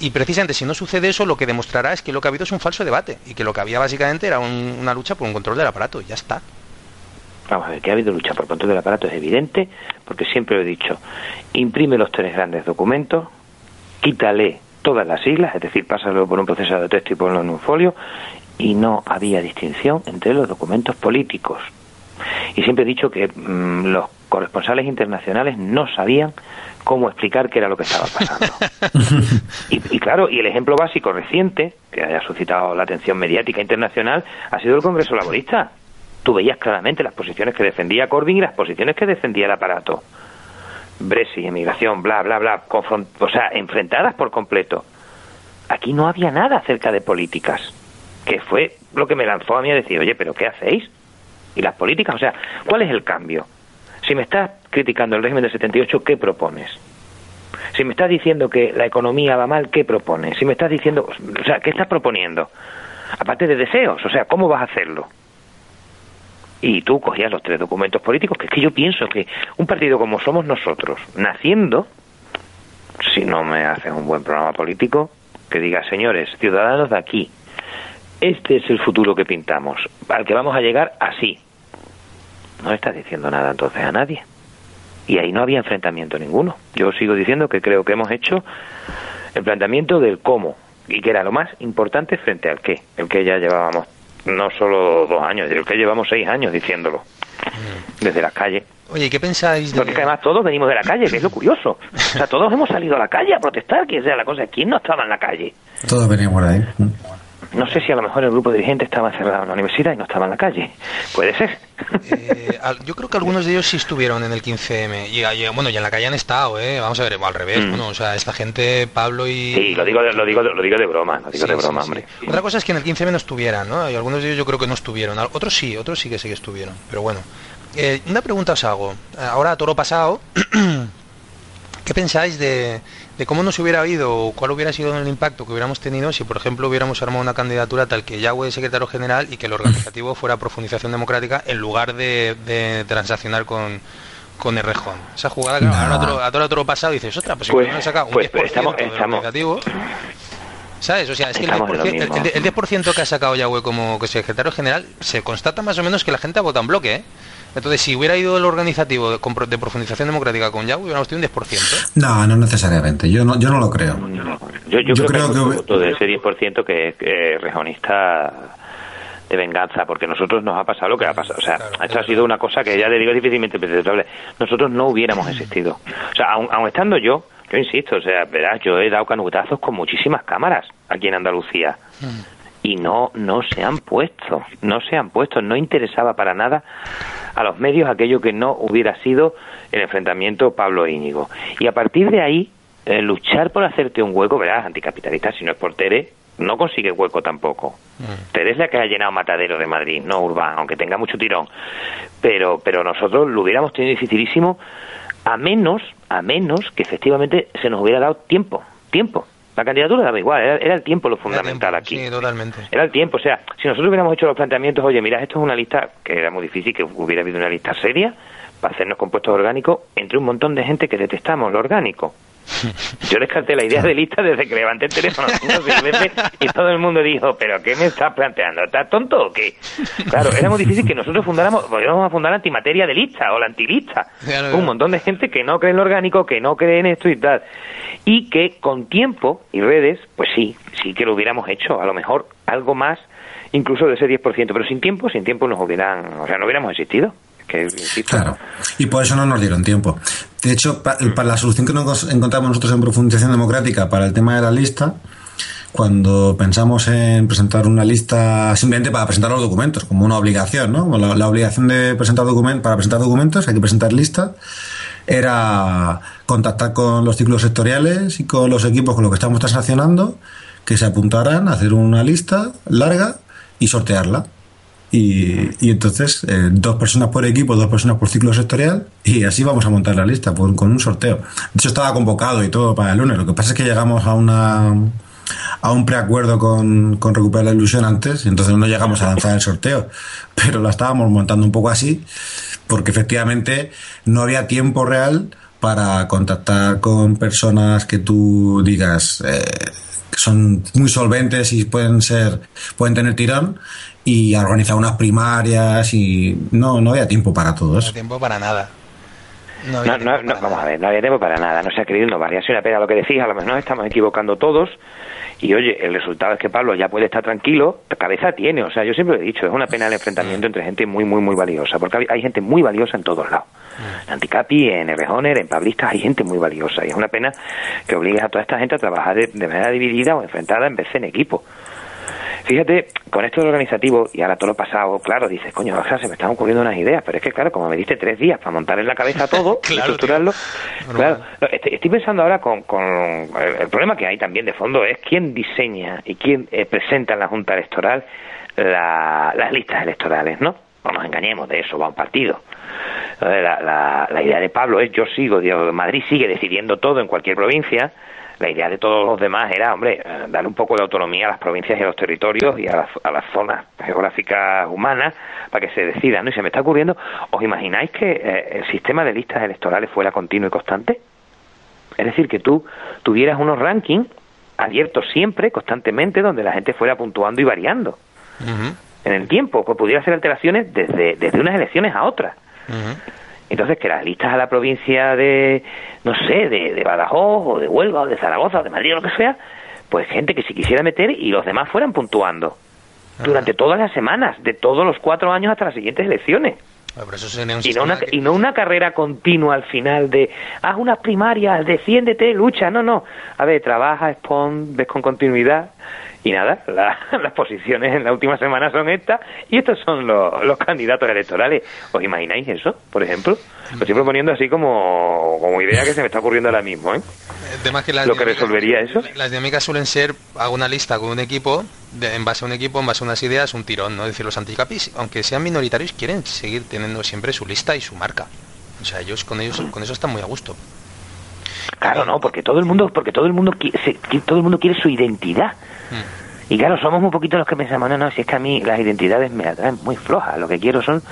Y precisamente si no sucede eso, lo que demostrará es que lo que ha habido es un falso debate y que lo que había básicamente era una lucha por un control del aparato. Y ya está. Vamos a ver, que ha habido lucha por control del aparato es evidente, porque siempre lo he dicho, imprime los tres grandes documentos, quítale todas las siglas, es decir, pásalo por un proceso de texto y ponlo en un folio, y no había distinción entre los documentos políticos. Y siempre he dicho que mm, los corresponsales internacionales no sabían cómo explicar qué era lo que estaba pasando. (laughs) y, claro, y el ejemplo básico reciente, que haya suscitado la atención mediática internacional, ha sido el Congreso Laborista. Tú veías claramente las posiciones que defendía Corbyn y las posiciones que defendía el aparato. Brexit, emigración, bla, bla, bla, o sea, enfrentadas por completo. Aquí no había nada acerca de políticas, que fue lo que me lanzó a mí a decir, oye, pero ¿qué hacéis? ¿Y las políticas? O sea, ¿cuál es el cambio? Si me estás criticando el régimen del 78, ¿qué propones? Si me estás diciendo que la economía va mal, ¿qué propones? Si me estás diciendo, o sea, ¿qué estás proponiendo? Aparte de deseos, o sea, ¿cómo vas a hacerlo? Y tú cogías los tres documentos políticos, que es que yo pienso que un partido como somos nosotros, naciendo, si no me haces un buen programa político, que diga, señores, ciudadanos de aquí, este es el futuro que pintamos, al que vamos a llegar así, no estás diciendo nada entonces a nadie. Y ahí no había enfrentamiento ninguno. Yo sigo diciendo que creo que hemos hecho el planteamiento del cómo y que era lo más importante frente al qué, el que ya llevábamos no solo dos años, el que llevamos seis años diciéndolo desde la calle. Oye, ¿qué pensáis de...? Porque además todos venimos de la calle, que es lo curioso. O sea, todos hemos salido a la calle a protestar, que sea la cosa. ¿Quién no estaba en la calle? Todos venimos de ahí. No sé si a lo mejor el grupo dirigente estaba encerrado en la universidad y no estaba en la calle. Puede ser. Eh, yo creo que algunos de ellos sí estuvieron en el 15M. Y, bueno, y en la calle han estado, ¿eh? Vamos a ver, al revés. Mm. Bueno, o sea, esta gente, Pablo y... Sí, lo digo de, lo digo, lo digo de broma, lo digo de broma, hombre. Otra cosa es que en el 15M no estuvieran, ¿no? Y algunos de ellos yo creo que no estuvieron. Otros sí, otros sí que sí que estuvieron. Pero bueno. Eh, una pregunta os hago. Ahora, a toro pasado, (clears throat) ¿qué pensáis de de cómo nos hubiera ido o cuál hubiera sido el impacto que hubiéramos tenido si, por ejemplo, hubiéramos armado una candidatura tal que Yahweh es secretario general y que el organizativo fuera profundización democrática en lugar de, transaccionar con, con el rejón. Esa jugada, claro, no. a, todo, otro pasado dices, otra, pues si pues, hubiéramos sacado un 10% pues, estamos, del organizativo... ¿Sabes? O sea, es que el 10%, que ha sacado Yahweh como secretario general se constata más o menos que la gente ha votado en bloque, ¿eh? Entonces, si hubiera ido el organizativo de, de profundización democrática con Yao, hubiéramos tenido un 10%. No, no necesariamente. Yo no, yo no lo creo. Yo, yo, creo, que, de ese 10% que es eh, rejonista de venganza, porque nosotros nos ha pasado lo que ha pasado. O sea, esto ha sido una cosa que ya le digo difícilmente predecible. Nosotros no hubiéramos existido. O sea, aun, estando yo, yo insisto, o sea, verás, yo he dado canutazos con muchísimas cámaras aquí en Andalucía. Mm y no, no se han puesto, no se han puesto, no interesaba para nada a los medios aquello que no hubiera sido el enfrentamiento Pablo Íñigo. Y a partir de ahí, eh, luchar por hacerte un hueco, verás, anticapitalista, si no es por Tere, no consigue hueco tampoco. Mm. Tere es la que ha llenado Matadero de Madrid, no Urbán, aunque tenga mucho tirón. Pero, pero nosotros lo hubiéramos tenido dificilísimo a menos, a menos que efectivamente se nos hubiera dado tiempo, tiempo. La candidatura daba igual, era, el tiempo lo fundamental aquí. Sí, totalmente. Era el tiempo, o sea, si nosotros hubiéramos hecho los planteamientos, oye, mira, esto es una lista que era muy difícil, que hubiera habido una lista seria para hacernos compuestos orgánicos entre un montón de gente que detestamos lo orgánico. (laughs) Yo descarté la idea de lista desde que levanté el teléfono (laughs) y todo el mundo dijo, pero ¿qué me estás planteando? ¿Estás tonto o qué? Claro, era muy difícil que nosotros fundáramos, íbamos a fundar antimateria de lista o la antilista. Un montón de gente que no cree en lo orgánico, que no cree en esto y tal. Y que con tiempo y redes, pues sí, sí que lo hubiéramos hecho. A lo mejor algo más, incluso de ese 10%, pero sin tiempo, sin tiempo nos hubieran, o sea, no hubiéramos existido. Claro, y por eso no nos dieron tiempo. De hecho, para la solución que nos encontramos nosotros en profundización democrática para el tema de la lista, cuando pensamos en presentar una lista simplemente para presentar los documentos, como una obligación, ¿no? La, obligación de presentar documentos, para presentar documentos hay que presentar lista, era contactar con los ciclos sectoriales y con los equipos con los que estamos transaccionando, que se apuntaran a hacer una lista larga y sortearla. Y, entonces, eh, dos personas por equipo, dos personas por ciclo sectorial, y así vamos a montar la lista con un sorteo. De hecho, estaba convocado y todo para el lunes. Lo que pasa es que llegamos a una a un preacuerdo con, con Recuperar la Ilusión antes, y entonces no llegamos a lanzar el sorteo. (laughs) Pero la estábamos montando un poco así, porque efectivamente no había tiempo real para contactar con personas que tú digas eh, que son muy solventes y pueden ser pueden tener tirón y organizar unas primarias y no, no había tiempo para todo eso. No había tiempo para nada. No, no, vamos a ver, no había tiempo para nada, no se ha querido ha sido una pena lo que decís, a lo mejor nos estamos equivocando todos. Y oye, el resultado es que Pablo ya puede estar tranquilo, cabeza tiene, o sea, yo siempre lo he dicho, es una pena el enfrentamiento entre gente muy, muy, muy valiosa, porque hay gente muy valiosa en todos lados. En Anticapi, en Errejoner, en Pablistas, hay gente muy valiosa, y es una pena que obligues a toda esta gente a trabajar de, de manera dividida o enfrentada en vez de en equipo. Fíjate, con esto de organizativo, y ahora todo lo pasado, claro, dices, coño, o sea, se me están ocurriendo unas ideas, pero es que, claro, como me diste tres días para montar en la cabeza todo, (laughs) estructurarlo, claro, estoy, pensando ahora con, con el, problema que hay también de fondo es quién diseña y quién eh, presenta en la Junta Electoral las listas electorales, ¿no? No nos engañemos, de eso va un partido. La, la, la idea de Pablo es yo sigo, digo, Madrid sigue decidiendo todo en cualquier provincia, la idea de todos los demás era, hombre, eh, dar un poco de autonomía a las provincias y a los territorios y a las, a las zonas geográficas humanas para que se decidan. ¿no? Y se me está ocurriendo, ¿os imagináis que eh, el sistema de listas electorales fuera continuo y constante? Es decir, que tú tuvieras unos rankings abiertos siempre, constantemente, donde la gente fuera puntuando y variando en el tiempo, que pudiera hacer alteraciones desde, desde unas elecciones a otras. Entonces, que las listas a la provincia de, no sé, de, Badajoz o de Huelva o de Zaragoza o de Madrid o lo que sea, pues gente que se quisiera meter y los demás fueran puntuando durante todas las semanas, de todos los cuatro años hasta las siguientes elecciones. y, no una, y no una carrera continua al final de haz unas primarias, defiéndete, lucha. No, no. A ver, trabaja, expon, ves con continuidad y nada, (laughs) las posiciones en la última semana son estas y estos son los, candidatos electorales. ¿Os imagináis eso, por ejemplo? Lo estoy proponiendo así como, como idea que se me está ocurriendo ahora mismo. ¿eh? que ¿Lo que resolvería eso? Las dinámicas suelen ser, hago una lista con un equipo, en base a un equipo, en base a unas ideas, un tirón, ¿no? Es decir, los anticapis, aunque sean minoritarios, quieren seguir teniendo siempre su lista y su marca. O sea, ellos con ellos con eso están muy a gusto. Claro, no, porque todo el mundo, porque todo el mundo quiere, todo el mundo quiere su identidad. Mm. Y claro, somos un poquito los que pensamos, no, no, si es que a mí las identidades me atraen muy flojas, lo que quiero son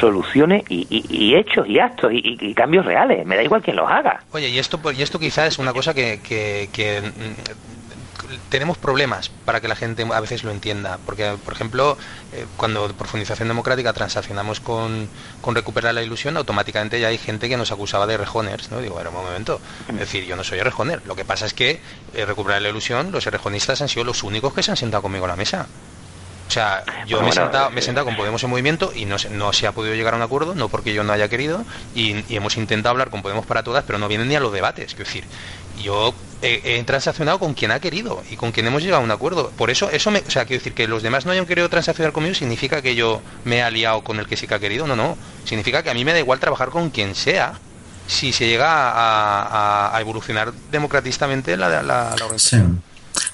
soluciones y, hechos y actos y, cambios reales, me da igual quien los haga. Oye, y esto, y esto quizás es una cosa que, que, tenemos problemas para que la gente a veces lo entienda, porque por ejemplo, eh, cuando profundización democrática transaccionamos con, con, recuperar la ilusión, automáticamente ya hay gente que nos acusaba de rejoners, ¿no? Digo, bueno, un momento, es decir, yo no soy rejoner, lo que pasa es que eh, recuperar la ilusión, los rejonistas han sido los únicos que se han sentado conmigo a la mesa. O sea, yo me, he sentado, me he sentado con Podemos en movimiento y no, no se ha podido llegar a un acuerdo, no porque yo no haya querido, y, y hemos intentado hablar con Podemos para todas, pero no vienen ni a los debates. Es decir, yo he, transaccionado con quien ha querido y con quien hemos llegado a un acuerdo. Por eso, eso me, o sea, quiero decir que los demás no hayan querido transaccionar conmigo significa que yo me he aliado con el que sí que ha querido. No, no. Significa que a mí me da igual trabajar con quien sea si se llega a, evolucionar democratistamente la, la, organización.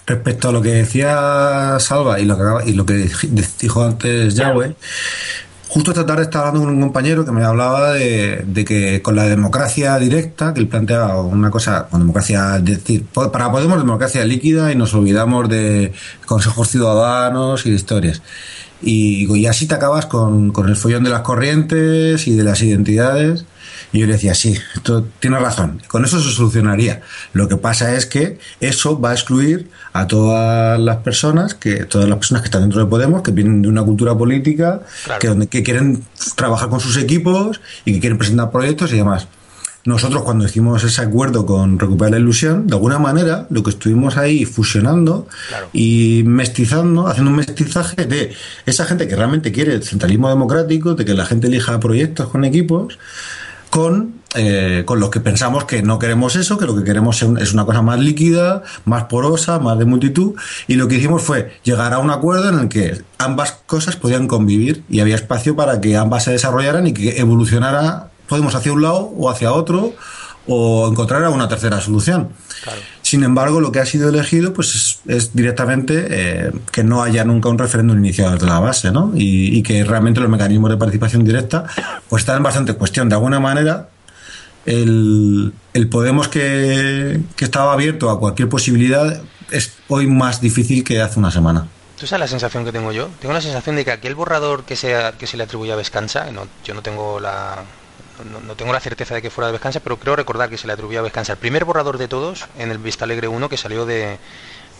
Respecto a lo que decía Salva y lo que, y lo que dijo antes Yahweh, Justo esta tarde estaba hablando con un compañero que me hablaba de, que con la democracia directa, que él planteaba una cosa, con democracia, es decir, para Podemos democracia líquida y nos olvidamos de consejos ciudadanos y de historias. Y, así te acabas con, con el follón de las corrientes y de las identidades. Y yo le decía, sí, esto tiene razón, con eso se solucionaría. Lo que pasa es que eso va a excluir a todas las personas, que todas las personas que están dentro de Podemos, que vienen de una cultura política, que, que quieren trabajar con sus equipos y que quieren presentar proyectos y demás. Nosotros cuando hicimos ese acuerdo con Recuperar la Ilusión, de alguna manera lo que estuvimos ahí fusionando y mestizando, haciendo un mestizaje de esa gente que realmente quiere el centralismo democrático, de que la gente elija proyectos con equipos, con, eh, con los que pensamos que no queremos eso, que lo que queremos es una cosa más líquida, más porosa, más de multitud, y lo que hicimos fue llegar a un acuerdo en el que ambas cosas podían convivir y había espacio para que ambas se desarrollaran y que evolucionara, podemos hacia un lado o hacia otro, o encontrar una tercera solución. Sin embargo, lo que ha sido elegido pues es, directamente eh, que no haya nunca un referéndum iniciado desde la base, ¿no? Y, que realmente los mecanismos de participación directa pues están bastante en cuestión. De alguna manera, el, Podemos que, estaba abierto a cualquier posibilidad es hoy más difícil que hace una semana. ¿Tú sabes la sensación que tengo yo? Tengo la sensación de que aquel borrador que, sea, que se le atribuye a Vescansa, no, yo no tengo la, no, tengo la certeza de que fuera de Vescansa, pero creo recordar que se le atribuía a Vescansa el primer borrador de todos en el Vista Alegre 1 que salió de,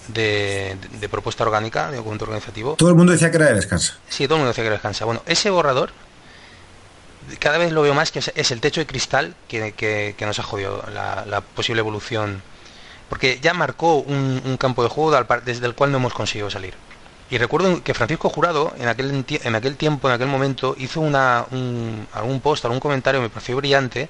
de, propuesta orgánica, de documento organizativo. Todo el mundo decía que era de Vescansa. Sí, todo el mundo decía que era de. Bueno, ese borrador cada vez lo veo más que es, el techo de cristal que, nos ha jodido la, posible evolución. Porque ya marcó un, campo de juego desde el cual no hemos conseguido salir. Y recuerdo que Francisco Jurado, en aquel, en aquel tiempo, en aquel momento, hizo una, un, algún post, algún comentario, me pareció brillante,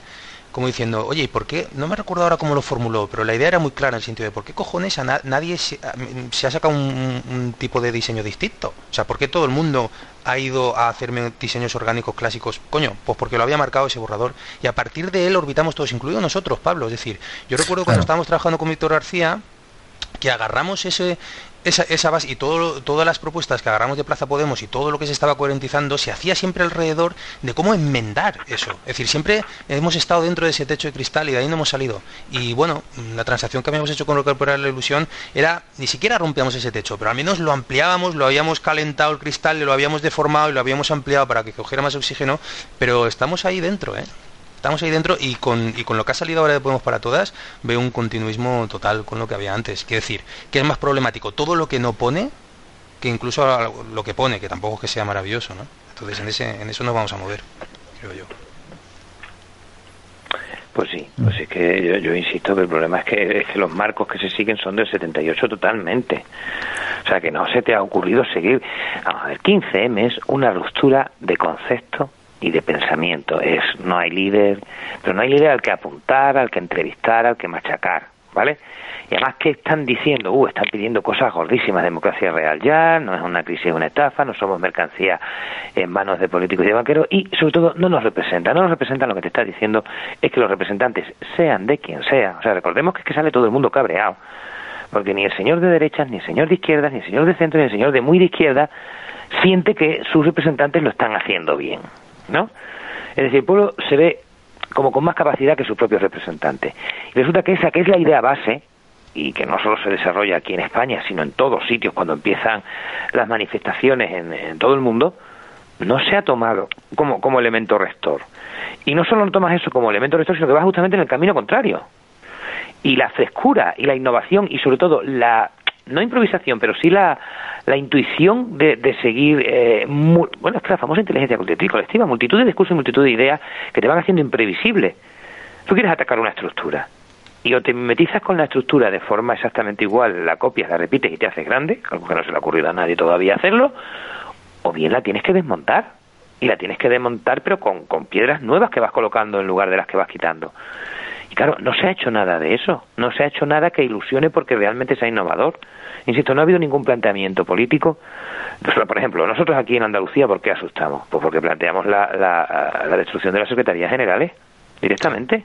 como diciendo, oye, ¿y por qué? No me recuerdo ahora cómo lo formuló, pero la idea era muy clara en el sentido de por qué cojones a nadie se, ha sacado un, tipo de diseño distinto. O sea, ¿por qué todo el mundo ha ido a hacerme diseños orgánicos clásicos? Coño, pues porque lo había marcado ese borrador. Y a partir de él orbitamos todos, incluidos nosotros, Pablo. Es decir, yo recuerdo cuando estábamos trabajando con Víctor García, que agarramos ese, esa, esa base y todo, todas las propuestas que agarramos de Plaza Podemos y todo lo que se estaba coherentizando se hacía siempre alrededor de cómo enmendar eso. Es decir, siempre hemos estado dentro de ese techo de cristal y de ahí no hemos salido. Y bueno, la transacción que habíamos hecho con recuperar la ilusión era, ni siquiera rompíamos ese techo, pero al menos lo ampliábamos, lo habíamos calentado el cristal, lo habíamos deformado y lo habíamos ampliado para que cogiera más oxígeno, pero estamos ahí dentro, ¿eh? Estamos ahí dentro y con, y con lo que ha salido ahora de Podemos para Todas, veo un continuismo total con lo que había antes. Quiero decir, que es más problemático todo lo que no pone que incluso lo que pone, que tampoco es que sea maravilloso, ¿no? Entonces en, ese, en eso nos vamos a mover, creo yo. Pues sí, pues es que yo, insisto que el problema es que, es que los marcos que se siguen son del 78 totalmente. O sea, que no se te ha ocurrido seguir. Vamos a ver, 15M es una ruptura de concepto y de pensamiento. Es no hay líder, pero no hay líder al que apuntar, al que entrevistar, al que machacar, ¿vale? Y además, ¿qué están diciendo? Uh, están pidiendo cosas gordísimas, democracia real ya, no es una crisis, es una estafa, no somos mercancía en manos de políticos y de banqueros, y sobre todo no nos representan, no nos representan lo que te está diciendo es que los representantes, sean de quien sea, o sea, recordemos que es que sale todo el mundo cabreado, porque ni el señor de derechas, ni el señor de izquierdas, ni el señor de centro, ni el señor de muy de izquierda siente que sus representantes lo están haciendo bien. ¿No? Es decir, el pueblo se ve como con más capacidad que sus propios representantes. Y resulta que esa que es la idea base, y que no solo se desarrolla aquí en España, sino en todos sitios cuando empiezan las manifestaciones en, todo el mundo, no se ha tomado como, como elemento rector. Y no solo no tomas eso como elemento rector, sino que vas justamente en el camino contrario. Y la frescura y la innovación y sobre todo la no improvisación, pero sí la, la intuición de, de seguir, eh, bueno, es que la famosa inteligencia colectiva, multitud de discursos y multitud de ideas que te van haciendo imprevisible. Tú quieres atacar una estructura y o te mimetizas con la estructura de forma exactamente igual, la copias, la repites y te haces grande, algo que no se le ha ocurrido a nadie todavía hacerlo, o bien la tienes que desmontar. Y la tienes que desmontar, pero con, con piedras nuevas que vas colocando en lugar de las que vas quitando. Y claro, no se ha hecho nada de eso, no se ha hecho nada que ilusione porque realmente sea innovador. Insisto, no ha habido ningún planteamiento político. Por ejemplo, nosotros aquí en Andalucía, ¿por qué asustamos? Pues porque planteamos la, la, destrucción de las secretarías generales directamente.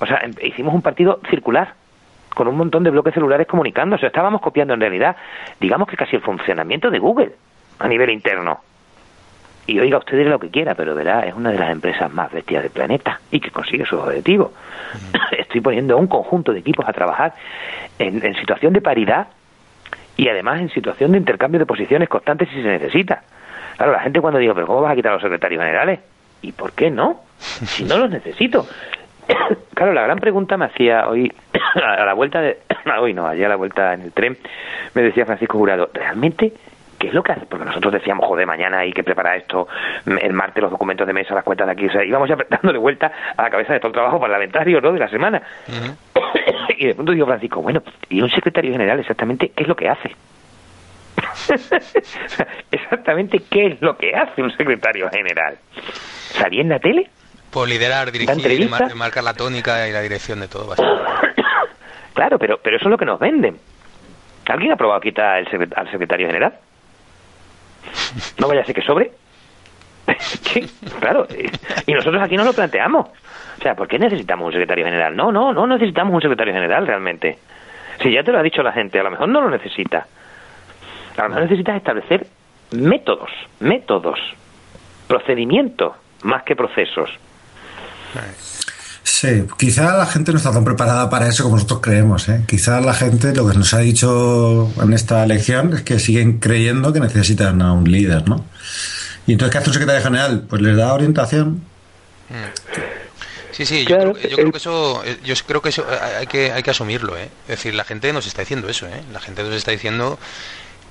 O sea, em, hicimos un partido circular con un montón de bloques celulares comunicándose. Estábamos copiando en realidad, digamos que casi el funcionamiento de Google a nivel interno. Y oiga, usted dirá lo que quiera, pero verá, es una de las empresas más bestias del planeta y que consigue sus objetivos. (coughs) Estoy poniendo a un conjunto de equipos a trabajar en, situación de paridad y además en situación de intercambio de posiciones constantes si se necesita. Claro, la gente cuando digo, pero ¿cómo vas a quitar a los secretarios generales? ¿Y por qué no? Si no los necesito. (coughs) claro, la gran pregunta me hacía hoy, (coughs) a la vuelta de, hoy no, ayer a la vuelta en el tren, me decía Francisco Jurado, ¿realmente ¿qué es lo que hace? Porque nosotros decíamos, joder, mañana hay que preparar esto, el martes los documentos de mesa, las cuentas de aquí, o sea, íbamos ya (laughs) dándole vuelta a la cabeza de todo el trabajo parlamentario, ¿no?, de la semana. (coughs) y de pronto digo, Francisco, bueno, ¿y un secretario general exactamente qué es lo que hace? (laughs) exactamente qué es lo que hace un secretario general. ¿Salía en la tele? Por liderar, dirigir, marcar la tónica y la dirección de todo. (coughs) claro, pero, pero eso es lo que nos venden. ¿Alguien ha probado quitar el al secretario general? No vaya a ser que sobre. (laughs) claro, y nosotros aquí no lo planteamos. O sea, ¿por qué necesitamos un secretario general? No, no, no necesitamos un secretario general realmente. Si ya te lo ha dicho la gente, a lo mejor no lo necesita. A lo mejor necesitas establecer métodos, métodos, procedimientos, más que procesos. Sí, quizá la gente no está tan preparada para eso como nosotros creemos. ¿eh? Quizá la gente, lo que nos ha dicho en esta lección es que siguen creyendo que necesitan a un líder, ¿no? Y entonces, ¿qué hace un secretario general? Pues les da orientación. Sí, sí, yo, creo, que eso, eh, yo creo que eso hay que, hay que asumirlo, ¿eh? Es decir, la gente nos está diciendo eso, ¿eh? La gente nos está diciendo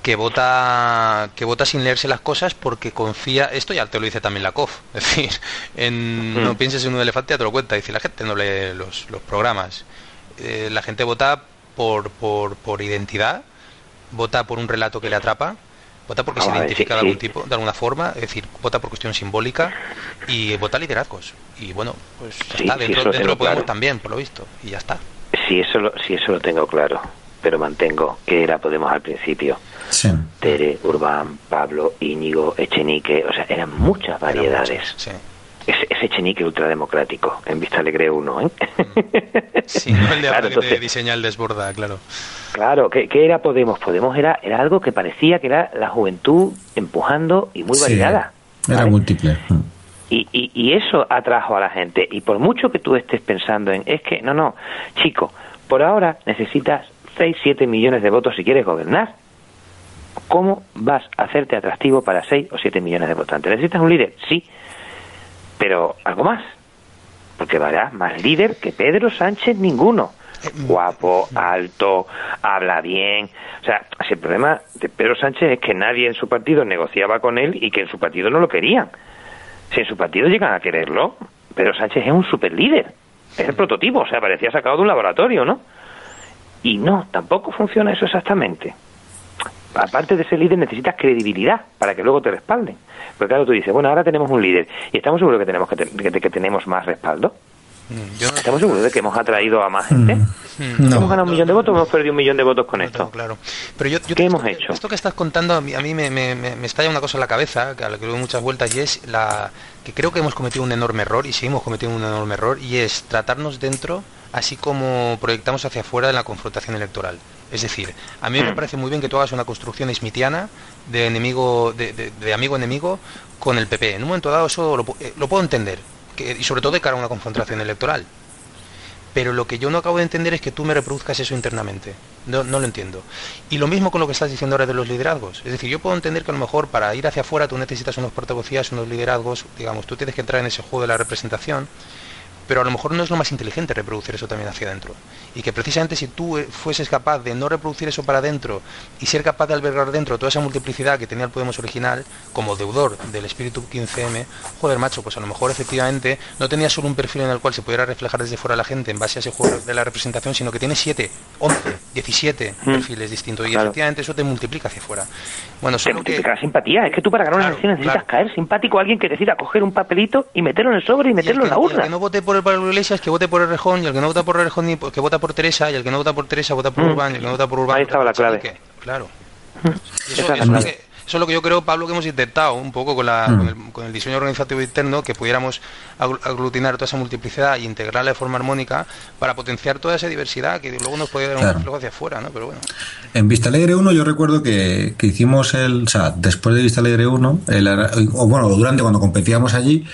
que vota que vota sin leerse las cosas porque confía esto ya te lo dice también la COF (laughs) es decir en, no mm. pienses en un elefante ya te lo cuenta dice la gente no lee los, los programas. Eh, la gente vota por, por, por identidad vota por un relato que le atrapa vota porque se identifica de algún tipo de alguna forma es decir vota por cuestión simbólica y vota liderazgos. Y bueno pues está dentro, dentro podemos también por lo visto y ya está. Sí eso lo, sí eso lo tengo claro pero mantengo que era Podemos al principio Tere, Urbán, Pablo, Íñigo, Echenique, o sea, eran muchas variedades. Ese, Echenique ultrademocrático, en Vista Alegre 1, ¿eh? (laughs) Sí, no el de claro, que diseña el desborda, claro. Claro, ¿qué, era Podemos? Podemos era, era algo que parecía que era la juventud empujando y muy variada. Era múltiple. Mm. Y, y, y, eso atrajo a la gente. Y por mucho que tú estés pensando en, es que, no, no, chico, por ahora necesitas 6, 7 millones de votos si quieres gobernar. ¿Cómo vas a hacerte atractivo para 6 o 7 millones de votantes? ¿Necesitas un líder? Sí, pero algo más. Porque verás más líder que Pedro Sánchez ninguno. Guapo, alto, habla bien. O sea, el problema de Pedro Sánchez es que nadie en su partido negociaba con él y que en su partido no lo querían. Si en su partido llegan a quererlo, Pedro Sánchez es un super líder. Es el prototipo, o sea, parecía sacado de un laboratorio, ¿no? Y no, tampoco funciona eso exactamente aparte de ser líder, necesitas credibilidad para que luego te respalden. Porque claro, tú dices, bueno, ahora tenemos un líder y estamos seguros que tenemos que, que, tenemos más respaldo. Mm, ¿Estamos seguros de que hemos atraído a más gente? Mm. ¿Hemos ganado un millón de votos o hemos perdido un millón de votos con esto? Claro. Pero yo, ¿Qué hemos hecho? Esto que estás contando a mí, a mí me, me, me, estalla una cosa en la cabeza, que a la que doy muchas vueltas, y es la que creo que hemos cometido un enorme error, y seguimos cometiendo un enorme error, y es tratarnos dentro así como proyectamos hacia afuera en la confrontación electoral. Es decir, a mí me hmm. parece muy bien que tú hagas una construcción smithiana de enemigo, de, amigo-enemigo con el PP. En un momento dado eso lo, eh, puedo entender, y sobre todo de cara a una confrontación electoral. Pero lo que yo no acabo de entender es que tú me reproduzcas eso internamente. No, no lo entiendo. Y lo mismo con lo que estás diciendo ahora de los liderazgos. Es decir, yo puedo entender que a lo mejor para ir hacia afuera tú necesitas unos portavocías, unos liderazgos, digamos, tú tienes que entrar en ese juego de la representación, pero a lo mejor no es lo más inteligente reproducir eso también hacia adentro. Y que precisamente si tú eh, fueses capaz de no reproducir eso para adentro y ser capaz de albergar dentro toda esa multiplicidad que tenía el Podemos original, como deudor del espíritu 15M, joder macho, pues a lo mejor efectivamente no tenía solo un perfil en el cual se pudiera reflejar desde fuera la gente en base a ese juego de la representación, sino que tiene 7, 11, 17 perfiles distintos y efectivamente eso te multiplica hacia afuera. Bueno, solo que... la simpatía, es que tú para ganar una elección necesitas caer simpático a alguien que decida coger un papelito y meterlo en el sobre y meterlo en la urna. el que no vote por el Pablo Iglesias que vote por el Rejón y el que no vota por el Rejón que vota por Teresa y el que no vota por Teresa vota por mm. Urbán y el que no vota por Urbán ahí estaba la clave claro mm. eso, es lo que, yo creo Pablo que hemos intentado un poco con, la, mm. con, el, diseño organizativo interno que pudiéramos aglutinar toda esa multiplicidad e integrarla de forma armónica para potenciar toda esa diversidad que luego nos podía dar un reflejo hacia afuera ¿no? pero bueno en Vista Alegre 1 yo recuerdo que, que hicimos el o sea después de Vista Alegre 1 o bueno durante cuando competíamos allí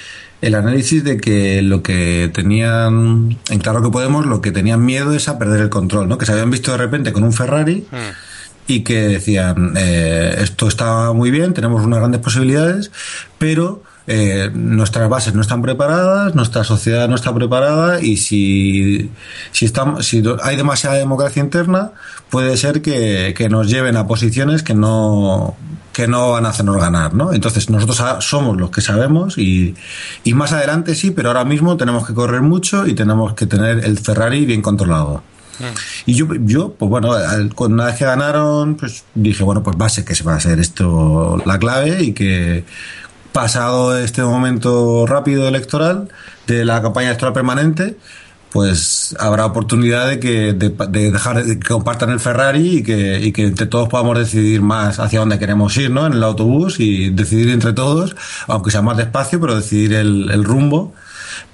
el análisis de que lo que tenían, en Claro que Podemos, lo que tenían miedo es a perder el control, ¿no? Que se habían visto de repente con un Ferrari hmm. y que decían, eh, esto está muy bien, tenemos unas grandes posibilidades, pero eh, nuestras bases no están preparadas, nuestra sociedad no está preparada y si, si, estamos, si hay demasiada democracia interna, puede ser que, que nos lleven a posiciones que no, que no van a hacernos ganar, ¿no? Entonces nosotros somos los que sabemos y, y, más adelante sí, pero ahora mismo tenemos que correr mucho y tenemos que tener el Ferrari bien controlado. Mm. Y yo, yo, pues bueno, una vez que ganaron, pues dije, bueno, pues va a ser que se va a ser esto la clave y que pasado este momento rápido electoral de la campaña electoral permanente, pues habrá oportunidad de que de, dejar de que compartan el Ferrari y que, y que entre todos podamos decidir más hacia dónde queremos ir, ¿no? En el autobús y decidir entre todos, aunque sea más despacio, pero decidir el, el rumbo.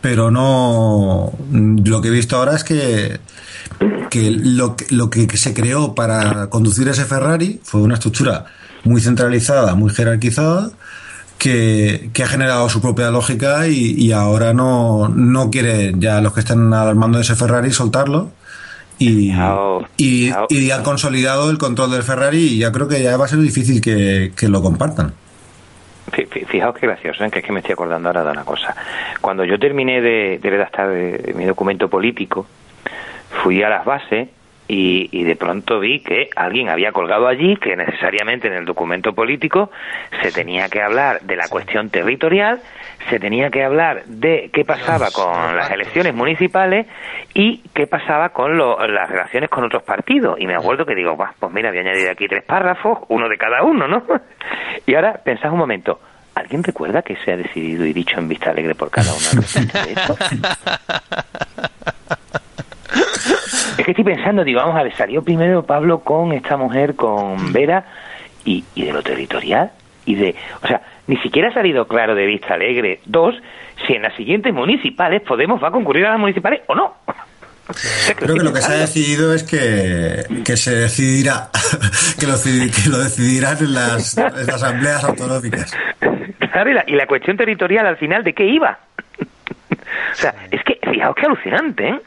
Pero no, lo que he visto ahora es que, que lo, lo que se creó para conducir ese Ferrari fue una estructura muy centralizada, muy jerarquizada, que, ha generado su propia lógica y, ahora no, no quiere ya los que están al mando de ese Ferrari soltarlo. Y, y, han consolidado el control del Ferrari y ya creo que ya va a ser difícil que, lo compartan. Fijaos qué gracioso, ¿eh? que es que me estoy acordando ahora de una cosa. Cuando yo terminé de, de redactar mi documento político, fui a las bases y, de pronto vi que alguien había colgado allí que necesariamente en el documento político se tenía que hablar de la cuestión territorial, se tenía que hablar de qué pasaba con las elecciones municipales y qué pasaba con las relaciones con otros partidos. Y me acuerdo que digo, pues mira, voy a añadir aquí tres párrafos, uno de cada uno, ¿no? (laughs) Y ahora pensad un momento, ¿Alguien recuerda que se ha decidido y dicho en vista alegre por cada uno de (laughs) esto? (laughs) Es que estoy pensando, digo, vamos a ver, salió primero Pablo con esta mujer, con Vera, y, de lo territorial, y de, o sea, ni siquiera ha salido claro de Vista Alegre. Dos, si en las siguientes municipales Podemos va a concurrir a las municipales o no. Creo que lo que se ha decidido es que, que se decidirá, (laughs) que lo, que lo decidirán en las, asambleas autonómicas. Claro, y la, y la cuestión territorial al final, ¿de qué iba? (laughs) o sea, es que, fijaos qué alucinante, ¿eh?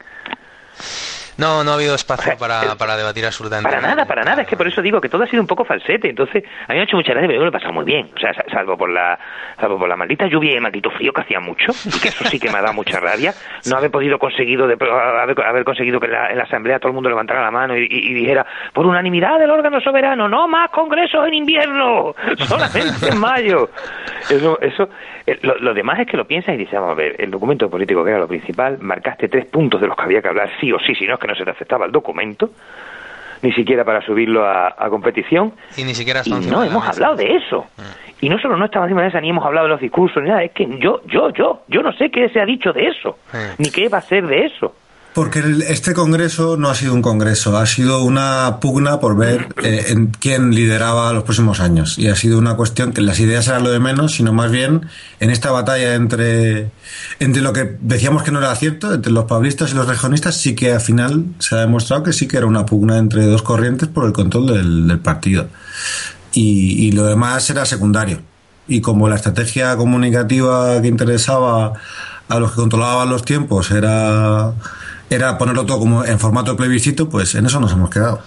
No, no ha habido espacio para, para debatir absolutamente Para nada, para nada. Es que por eso digo que todo ha sido un poco falsete. Entonces, a mí me ha hecho mucha gracia, pero yo lo he pasado muy bien. O sea, salvo por la salvo por la maldita lluvia y el maldito frío que hacía mucho, y que eso sí que me ha dado mucha rabia. No haber podido conseguido de, haber, haber conseguido que en la, asamblea todo el mundo levantara la mano y, dijera, por unanimidad del órgano soberano, no más congresos en invierno, (laughs) solamente en mayo. Eso, eso, eh, lo, demás es que lo piensas y dices, vamos a ver, el documento político que era lo principal, marcaste tres puntos de los que había que hablar sí o sí, si no es que no se te aceptaba el documento, ni siquiera para subirlo a, competición. Y ni siquiera no hemos hablado de eso. Mm. Y no solo no estaba encima de esa, ni hemos hablado de los discursos, ni nada, es que yo, yo, yo, yo no sé qué se ha dicho de eso, mm. ni qué va a ser de eso. Porque este congreso no ha sido un congreso, ha sido una pugna por ver eh, en quién lideraba los próximos años. Y ha sido una cuestión que las ideas eran lo de menos, sino más bien en esta batalla entre, entre lo que decíamos que no era cierto, entre los pablistas y los regionistas, sí que al final se ha demostrado que sí que era una pugna entre dos corrientes por el control del, partido. Y, y lo demás era secundario. Y como la estrategia comunicativa que interesaba a los que controlaban los tiempos era era ponerlo todo como en formato de plebiscito, pues en eso nos hemos quedado.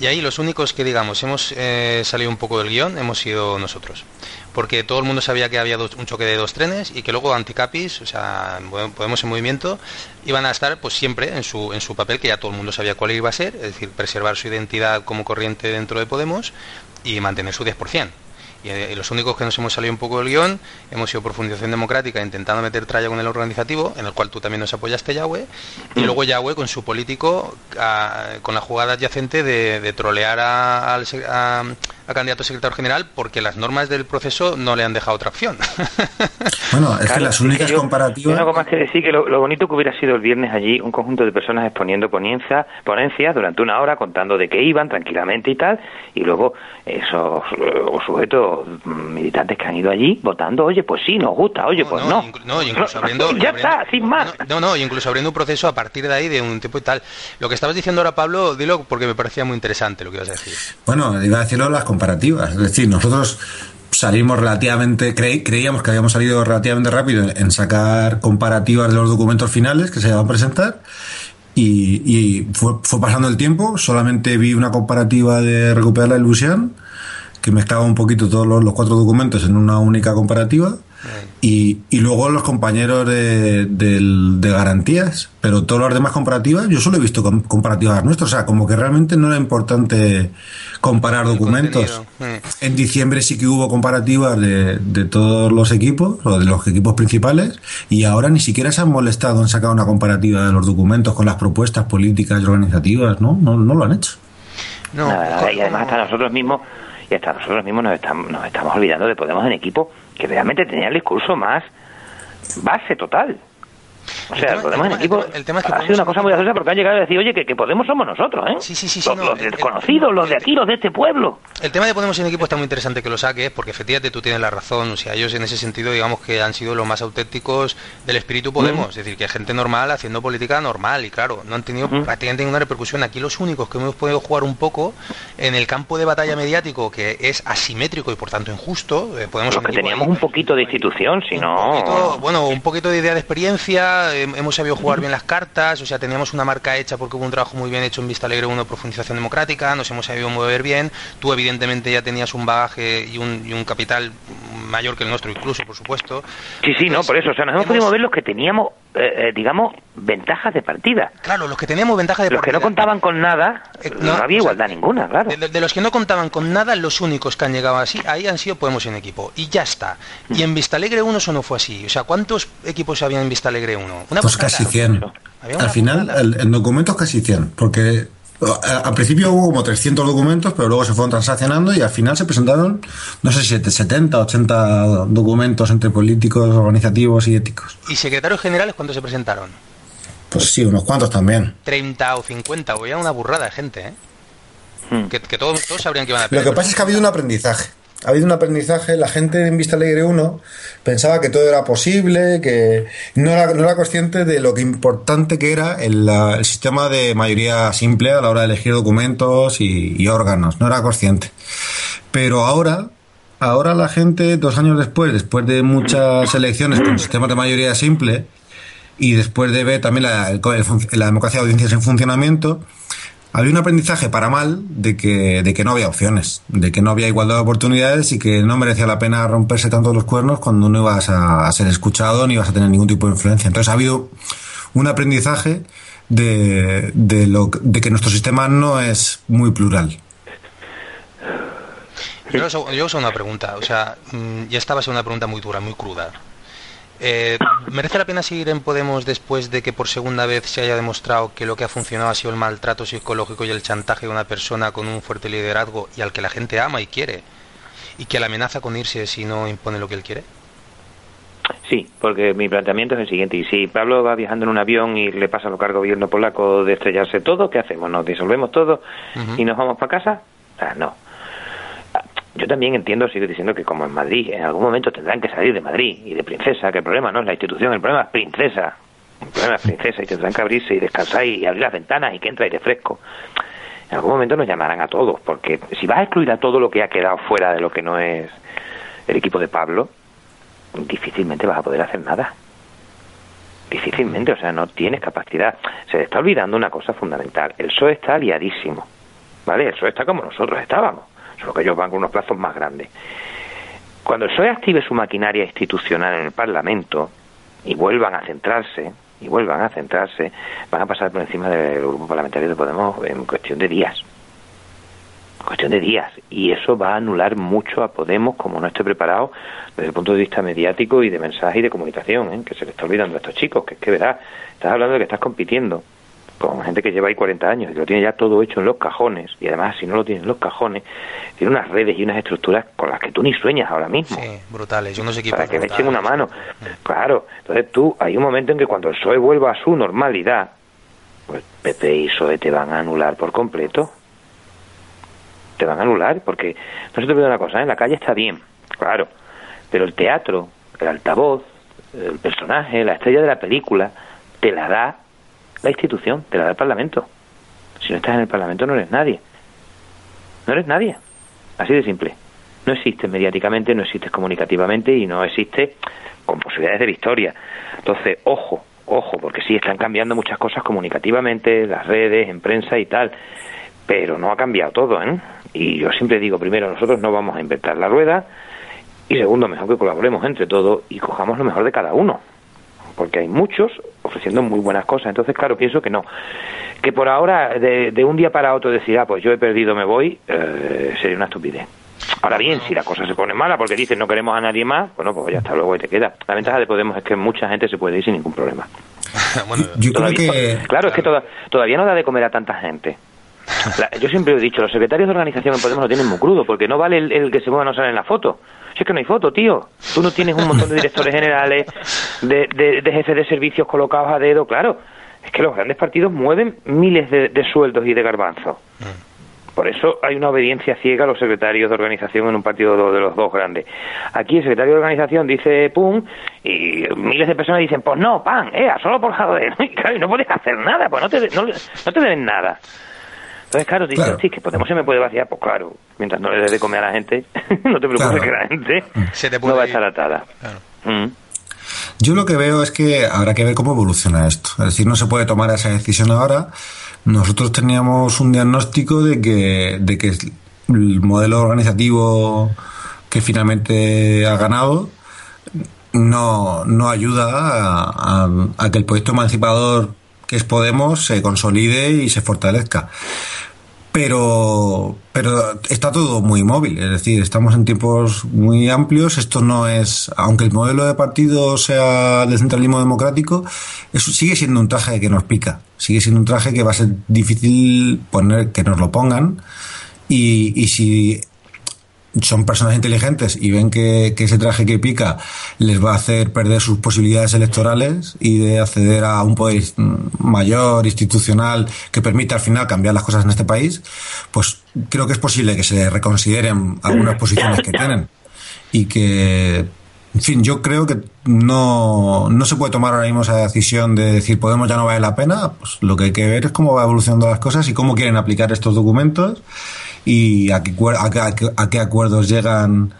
Y ahí los únicos que, digamos, hemos eh, salido un poco del guion hemos sido nosotros. Porque todo el mundo sabía que había un choque de dos trenes y que luego Anticapis, o sea, Podemos en Movimiento, iban a estar pues siempre en su, en su papel, que ya todo el mundo sabía cuál iba a ser, es decir, preservar su identidad como corriente dentro de Podemos y mantener su 10%. Eh, y, los únicos que nos hemos salido un poco del guion hemos sido Profundización Democrática intentando meter tralla con el organizativo, en el cual tú también nos apoyaste, Yahweh, y mm. luego Yahweh con su político, con la jugada adyacente de, trolear a, candidato a secretario general porque las normas del proceso no le han dejado otra opción. (laughs) Bueno, es que las únicas comparativas... Yo más que decir que lo, bonito que hubiera sido el viernes allí, un conjunto de personas exponiendo ponencias durante una hora, contando de qué iban tranquilamente y tal, y luego esos sujetos militantes que han ido allí votando, oye, pues sí, nos gusta, oye, pues no. No, incluso (laughs) abriendo, ya está, sin más. No, no, incluso abriendo un proceso a partir de ahí de un tiempo y tal. Lo que estabas diciendo ahora, Pablo, dilo porque me parecía muy interesante lo que ibas a decir. Bueno, iba a decirlo las comparativas. Es decir, nosotros salimos relativamente, creíamos que habíamos salido relativamente rápido en sacar comparativas de los documentos finales que se iban a presentar y, fue, fue, pasando el tiempo, solamente vi una comparativa de recuperar la ilusión, que mezclaba un poquito todos los, cuatro documentos en una única comparativa. Y, y, luego los compañeros de, de, garantías, pero todas las demás comparativas, yo solo he visto comparativas nuestras, o sea, como que realmente no era importante comparar documentos. En diciembre sí que hubo comparativas de, de, todos los equipos, o de los equipos principales, y ahora ni siquiera se han molestado en sacar una comparativa de los documentos con las propuestas políticas y organizativas, ¿no? No, no lo han hecho. No, y además hasta nosotros mismos, y hasta nosotros mismos nos estamos, nos estamos olvidando de Podemos en equipo, que realmente tenía el discurso más base total. O sea, el Podemos en equipo el tema es que ha sido una cosa muy graciosa porque han llegado a decir, oye, que, Podemos somos nosotros, ¿eh? Sí, sí, sí. los, desconocidos, los de aquí, los de este pueblo. El tema de Podemos en equipo está muy interesante que lo saques porque efectivamente tú tienes la razón. O sea, ellos en ese sentido, digamos que han sido los más auténticos del espíritu Podemos. Es decir, que gente normal haciendo política normal y claro, no han tenido prácticamente ninguna repercusión. Aquí los únicos que hemos podido jugar un poco en el campo de batalla mediático que es asimétrico y por tanto injusto, eh, Podemos... Porque teníamos un poquito de institución, si no... bueno, un poquito de idea de experiencia hemos sabido jugar bien las cartas, o sea, teníamos una marca hecha porque hubo un trabajo muy bien hecho en Vista Alegre 1 Profundización Democrática, nos hemos sabido mover bien, tú evidentemente ya tenías un bagaje y un, y un capital mayor que el nuestro incluso, por supuesto. Sí, sí, no, por eso, o sea, nos hemos, podido mover los que teníamos, eh, digamos, ventajas de partida. Claro, los que teníamos ventajas de partida. Los que no contaban con nada, eh, no, había igualdad ninguna, claro. De, los que no contaban con nada, los únicos que han llegado así, ahí han sido Podemos en equipo, y ya está. Y en Vista Alegre 1 eso no fue así, o sea, ¿cuántos equipos había en Vista Alegre 1? pues casi 100. Al final, el, el documento es casi 100, porque al principio hubo como 300 documentos, pero luego se fueron transaccionando y al final se presentaron, no sé si 70, 80 documentos entre políticos, organizativos y éticos. ¿Y secretarios generales cuándo se presentaron? Pues sí, unos cuantos también. 30 o 50, o ya una burrada de gente, ¿eh? Hmm. Que, todos, sabrían que iban a Lo que pasa es que ha habido un aprendizaje ha habido un aprendizaje, la gente en Vista Alegre 1 pensaba que todo era posible, que no era, no era consciente de lo que importante que era el, sistema de mayoría simple a la hora de elegir documentos y, órganos, no era consciente. Pero ahora, ahora la gente, dos años después, después de muchas elecciones con sistemas de mayoría simple, y después de ver también la, la democracia de audiencias en funcionamiento, había un aprendizaje para mal de que, de que no había opciones, de que no había igualdad de oportunidades y que no merecía la pena romperse tanto los cuernos cuando no ibas a, ser escuchado ni ibas a tener ningún tipo de influencia. Entonces ha habido un aprendizaje de, de, lo, de que nuestro sistema no es muy plural. Yo, yo uso una pregunta, o sea, mm, ya estaba siendo una pregunta muy dura, muy cruda. Eh, ¿Merece la pena seguir en Podemos después de que por segunda vez se haya demostrado que lo que ha funcionado ha sido el maltrato psicológico y el chantaje de una persona con un fuerte liderazgo y al que la gente ama y quiere? ¿Y que la amenaza con irse si no impone lo que él quiere? Sí, porque mi planteamiento es el siguiente. Y si Pablo va viajando en un avión y le pasa lo que al gobierno polaco de estrellarse todo, ¿qué hacemos? ¿Nos disolvemos todo y nos vamos para casa? Ah, no. Yo también entiendo, sigo diciendo que como en Madrid, en algún momento tendrán que salir de Madrid y de Princesa, que el problema no es la institución, el problema es Princesa. El problema es Princesa y tendrán que abrirse y descansar y abrir las ventanas y que entre aire fresco. En algún momento nos llamarán a todos, porque si vas a excluir a todo lo que ha quedado fuera de lo que no es el equipo de Pablo, difícilmente vas a poder hacer nada. Difícilmente, o sea, no tienes capacidad. Se le está olvidando una cosa fundamental. El PSOE está aliadísimo, ¿vale? El PSOE está como nosotros estábamos, solo que ellos van con unos plazos más grandes. Cuando el PSOE active su maquinaria institucional en el Parlamento y vuelvan a centrarse, y vuelvan a centrarse, van a pasar por encima del grupo parlamentario de Podemos en cuestión de días. Cuestión de días. Y eso va a anular mucho a Podemos como no esté preparado desde el punto de vista mediático y de mensaje y de comunicación, ¿eh? que se le está olvidando a estos chicos, que es que verás, estás hablando de que estás compitiendo con gente que lleva ahí 40 años y lo tiene ya todo hecho en los cajones y además si no lo tiene en los cajones tiene unas redes y unas estructuras con las que tú ni sueñas ahora mismo. Sí brutales yo no sé para que le echen una mano. Claro entonces tú hay un momento en que cuando el PSOE vuelva a su normalidad pues PP y PSOE te van a anular por completo. Te van a anular porque no se te olvide una cosa ¿eh? en la calle está bien claro pero el teatro el altavoz el personaje la estrella de la película te la da la institución, te la da el Parlamento. Si no estás en el Parlamento no eres nadie. No eres nadie. Así de simple. No existes mediáticamente, no existes comunicativamente y no existe con posibilidades de victoria. Entonces, ojo, ojo, porque sí están cambiando muchas cosas comunicativamente, las redes, en prensa y tal, pero no ha cambiado todo, ¿eh? Y yo siempre digo, primero, nosotros no vamos a inventar la rueda, y segundo, mejor que colaboremos entre todos y cojamos lo mejor de cada uno porque hay muchos ofreciendo muy buenas cosas. Entonces, claro, pienso que no. Que por ahora, de, un día para otro decir, ah, pues yo he perdido, me voy, eh, sería una estupidez. Ahora bien, si la cosa se pone mala porque dicen no queremos a nadie más, bueno, pues ya está, luego y te queda. La ventaja de Podemos es que mucha gente se puede ir sin ningún problema. (laughs) yo creo que... Claro, es que todavía no da de comer a tanta gente. yo siempre he dicho, los secretarios de organización en Podemos lo tienen muy crudo, porque no vale el, que se mueva no sale en la foto. Si es que no hay foto, tío. Tú no tienes un montón de directores (laughs) generales, de, de, jefes de servicios colocados a dedo, claro. Es que los grandes partidos mueven miles de, sueldos y de garbanzos. Mm. Por eso hay una obediencia ciega a los secretarios de organización en un partido de los dos grandes. Aquí el secretario de organización dice pum y miles de personas dicen pues no, pan, eh, solo por joder. (laughs) Y no puedes hacer nada, pues no te, no, no te deben nada. Entonces, claro, dices, sí, que Podemos se me puede vaciar, pues claro, mientras no le des de comer a la gente, (laughs) no te preocupes que la gente no va a estar atada. Mm. Yo lo que veo es que habrá que ver cómo evoluciona esto. Es decir, no se puede tomar esa decisión ahora. Nosotros teníamos un diagnóstico de que, de que el modelo organizativo que finalmente ha ganado no, no ayuda a, a que el proyecto emancipador que es Podemos se consolide y se fortalezca. Pero, pero está todo muy móvil, es decir, estamos en tiempos muy amplios, esto no es, aunque el modelo de partido sea de centralismo democrático, eso sigue siendo un traje que nos pica, sigue siendo un traje que va a ser difícil poner, que nos lo pongan, y, y si son personas inteligentes y ven que, ese traje que pica les va a hacer perder sus posibilidades electorales y de acceder a un poder mayor, institucional, que permita al final cambiar las cosas en este país, pues creo que es posible que se reconsideren algunas posiciones que tienen y que en fin, yo creo que no, no se puede tomar ahora mismo esa decisión de decir Podemos ya no vale la pena. Pues lo que hay que ver es cómo va evolucionando las cosas y cómo quieren aplicar estos documentos y a qué, a, qué, acuerdos llegan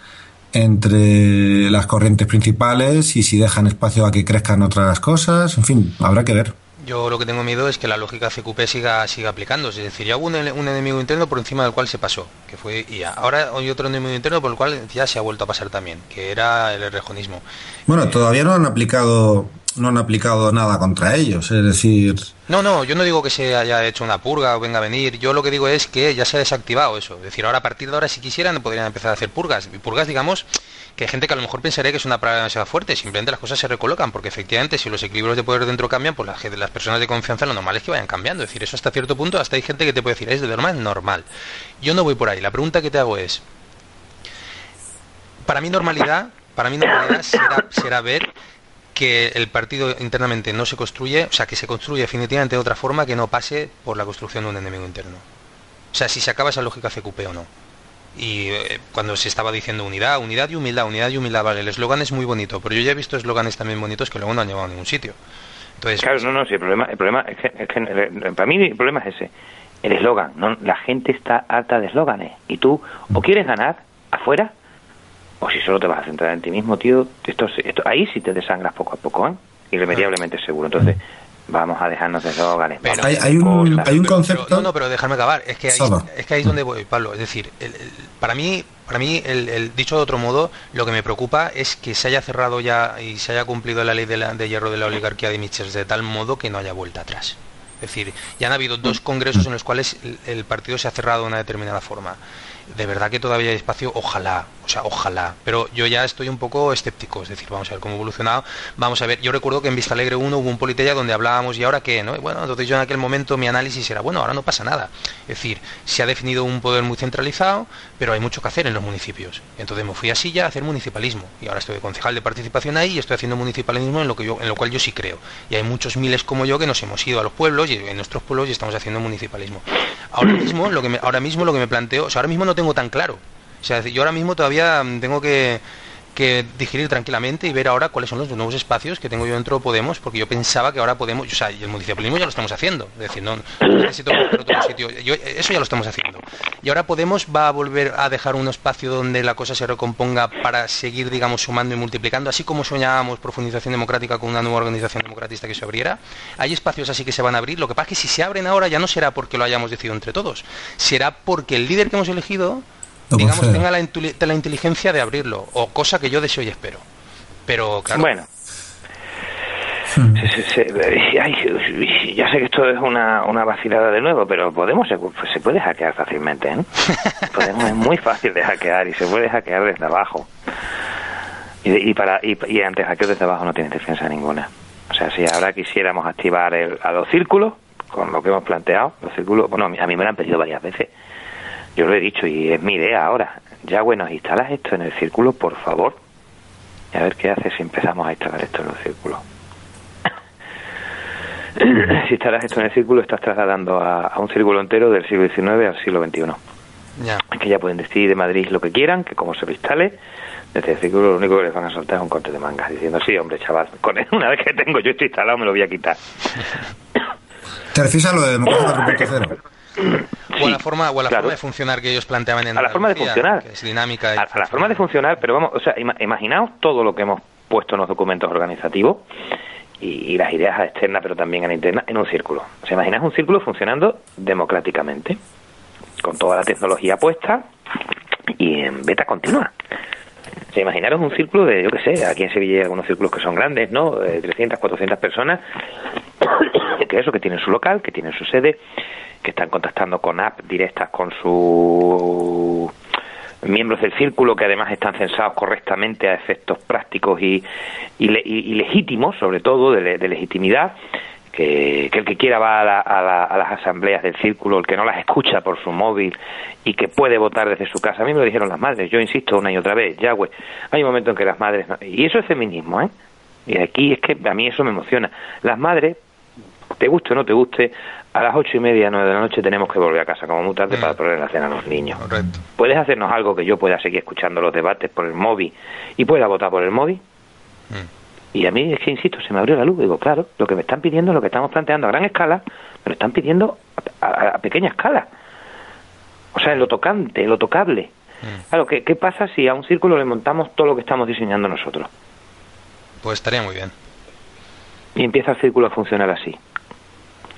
entre las corrientes principales y si dejan espacio a que crezcan otras cosas. En fin, habrá que ver. Yo lo que tengo miedo es que la lógica CQP siga, siga aplicándose. Es decir, ya hubo un, enemigo interno por encima del cual se pasó, que fue IA. Ahora hay otro enemigo interno por el cual ya se ha vuelto a pasar también, que era el rejonismo. Bueno, todavía no han aplicado no han aplicado nada contra ellos, es decir... No, no, yo no digo que se haya hecho una purga o venga a venir, yo lo que digo es que ya se ha desactivado eso, es decir, ahora a partir de ahora si quisieran podrían empezar a hacer purgas, y purgas digamos que hay gente que a lo mejor pensaría que es una palabra demasiado fuerte, simplemente las cosas se recolocan, porque efectivamente si los equilibrios de poder dentro cambian, pues las, las personas de confianza lo normal es que vayan cambiando, es decir, eso hasta cierto punto, hasta hay gente que te puede decir, es de normal, normal. Yo no voy por ahí, la pregunta que te hago es, para mí normalidad, para mí normalidad será, será ver que el partido internamente no se construye, o sea, que se construye definitivamente de otra forma que no pase por la construcción de un enemigo interno. O sea, si se acaba esa lógica CQP o no. Y eh, cuando se estaba diciendo unidad, unidad y humildad, unidad y humildad, vale, el eslogan es muy bonito, pero yo ya he visto eslóganes también bonitos que luego no han llevado a ningún sitio. Entonces, claro, no, no, sí, el problema, el problema es que, eh, para mí el problema es ese, el eslogan. No, la gente está harta de eslóganes y tú o quieres ganar afuera o si solo te vas a centrar en ti mismo, tío, esto, esto ahí sí te desangras poco a poco, ¿eh? irremediablemente seguro. Entonces, vamos a dejarnos de eslóganes. Pero hay, hay, un, hay un concepto. no, no, pero déjame acabar. Es que, ahí, es que ahí es donde voy, Pablo. Es decir, para mí, para mí el, dicho de otro modo, lo que me preocupa es que se haya cerrado ya y se haya cumplido la ley de, de hierro de la oligarquía de Mitchell de tal modo que no haya vuelta atrás. Es decir, ya han habido dos congresos en los cuales el partido se ha cerrado de una determinada forma de verdad que todavía hay espacio, ojalá, o sea, ojalá. Pero yo ya estoy un poco escéptico, es decir, vamos a ver cómo evolucionado. Vamos a ver, yo recuerdo que en Vista Alegre 1 hubo un Politella donde hablábamos, ¿y ahora qué? ¿no? bueno, entonces yo en aquel momento mi análisis era, bueno, ahora no pasa nada. Es decir, se ha definido un poder muy centralizado, pero hay mucho que hacer en los municipios. Entonces me fui a Silla a hacer municipalismo. Y ahora estoy de concejal de participación ahí y estoy haciendo municipalismo en lo, que yo, en lo cual yo sí creo. Y hay muchos miles como yo que nos hemos ido a los pueblos y en nuestros pueblos y estamos haciendo municipalismo. Ahora mismo lo que me, ahora mismo lo que me planteo, o sea, ahora mismo no tengo tan claro. O sea, yo ahora mismo todavía tengo que, digerir tranquilamente y ver ahora cuáles son los nuevos espacios que tengo yo dentro de Podemos, porque yo pensaba que ahora Podemos, o sea, y el municipalismo ya lo estamos haciendo, es decir, no, necesito (coughs) otro sitio, eso ya lo estamos haciendo. Y ahora Podemos va a volver a dejar un espacio donde la cosa se recomponga para seguir, digamos, sumando y multiplicando, así como soñábamos profundización democrática con una nueva organización democratista que se abriera. Hay espacios así que se van a abrir, lo que pasa es que si se abren ahora ya no será porque lo hayamos decidido entre todos, será porque el líder que hemos elegido digamos, tenga la, la, inteligencia de abrirlo, o cosa que yo deseo y espero. Pero, claro. Bueno. Hmm. ya sé que esto es una, una vacilada de nuevo, pero Podemos se, se puede hackear fácilmente. ¿eh? (laughs) Podemos es muy fácil de hackear y se puede hackear desde abajo. Y, y para y, y ante hackeo desde abajo no tiene defensa ninguna. O sea, si ahora quisiéramos activar el, a los círculos, con lo que hemos planteado, los círculos, bueno, a mí me lo han pedido varias veces yo lo he dicho y es mi idea ahora. Ya bueno, instalas esto en el círculo, por favor. Y a ver qué hace si empezamos a instalar esto en los círculos. (coughs) si instalas esto en el círculo, estás trasladando a, un círculo entero del siglo XIX al siglo XXI. Ya. Es que ya pueden decir de Madrid lo que quieran, que como se lo instale, desde el círculo lo único que les van a soltar es un corte de mangas, diciendo, sí, hombre, chaval, con una vez que tengo yo esto instalado me lo voy a quitar. ¿Te refieres a lo de democracia (coughs) o a la forma o la forma de funcionar que ellos planteaban en a la forma de funcionar. es dinámica a, la forma de funcionar pero vamos o sea imaginaos todo lo que hemos puesto en los documentos organizativos y, las ideas externas pero también en la interna en un círculo. O sea imagináis un círculo funcionando democráticamente con toda la tecnología puesta y en beta continua. O sea, imaginaros un círculo de, yo qué sé, aquí en Sevilla hay algunos círculos que son grandes, ¿no? De 300, 400 personas, (coughs) que eso, que tienen su local, que tienen su sede, que están contactando con apps directas con sus miembros del círculo que además están censados correctamente a efectos prácticos y, y, legítimos, sobre todo de, legitimidad, que, el que quiera va a, las asambleas del círculo, el que no las escucha por su móvil y que puede votar desde su casa. A mí me lo dijeron las madres, yo insisto una y otra vez, Yahweh, hay un momento en que las madres... Y eso es feminismo, ¿eh? Y aquí es que a mí eso me emociona. Las madres, te guste o no te guste, a las ocho y media, nueve de la noche tenemos que volver a casa como muy tarde para mm. poder hacer a los niños. ¿Puedes hacernos algo que yo pueda seguir escuchando los debates por el móvil y pueda votar por el móvil? Mm. Y a mí es que, insisto, se me abrió la luz. Digo, claro, lo que me están pidiendo lo que estamos planteando a gran escala, me lo están pidiendo a, pequeña escala. O sea, en lo tocante, en lo tocable. Mm. Claro, ¿qué, ¿qué pasa si a un círculo le montamos todo lo que estamos diseñando nosotros? Pues estaría muy bien. Y empieza el círculo a funcionar así.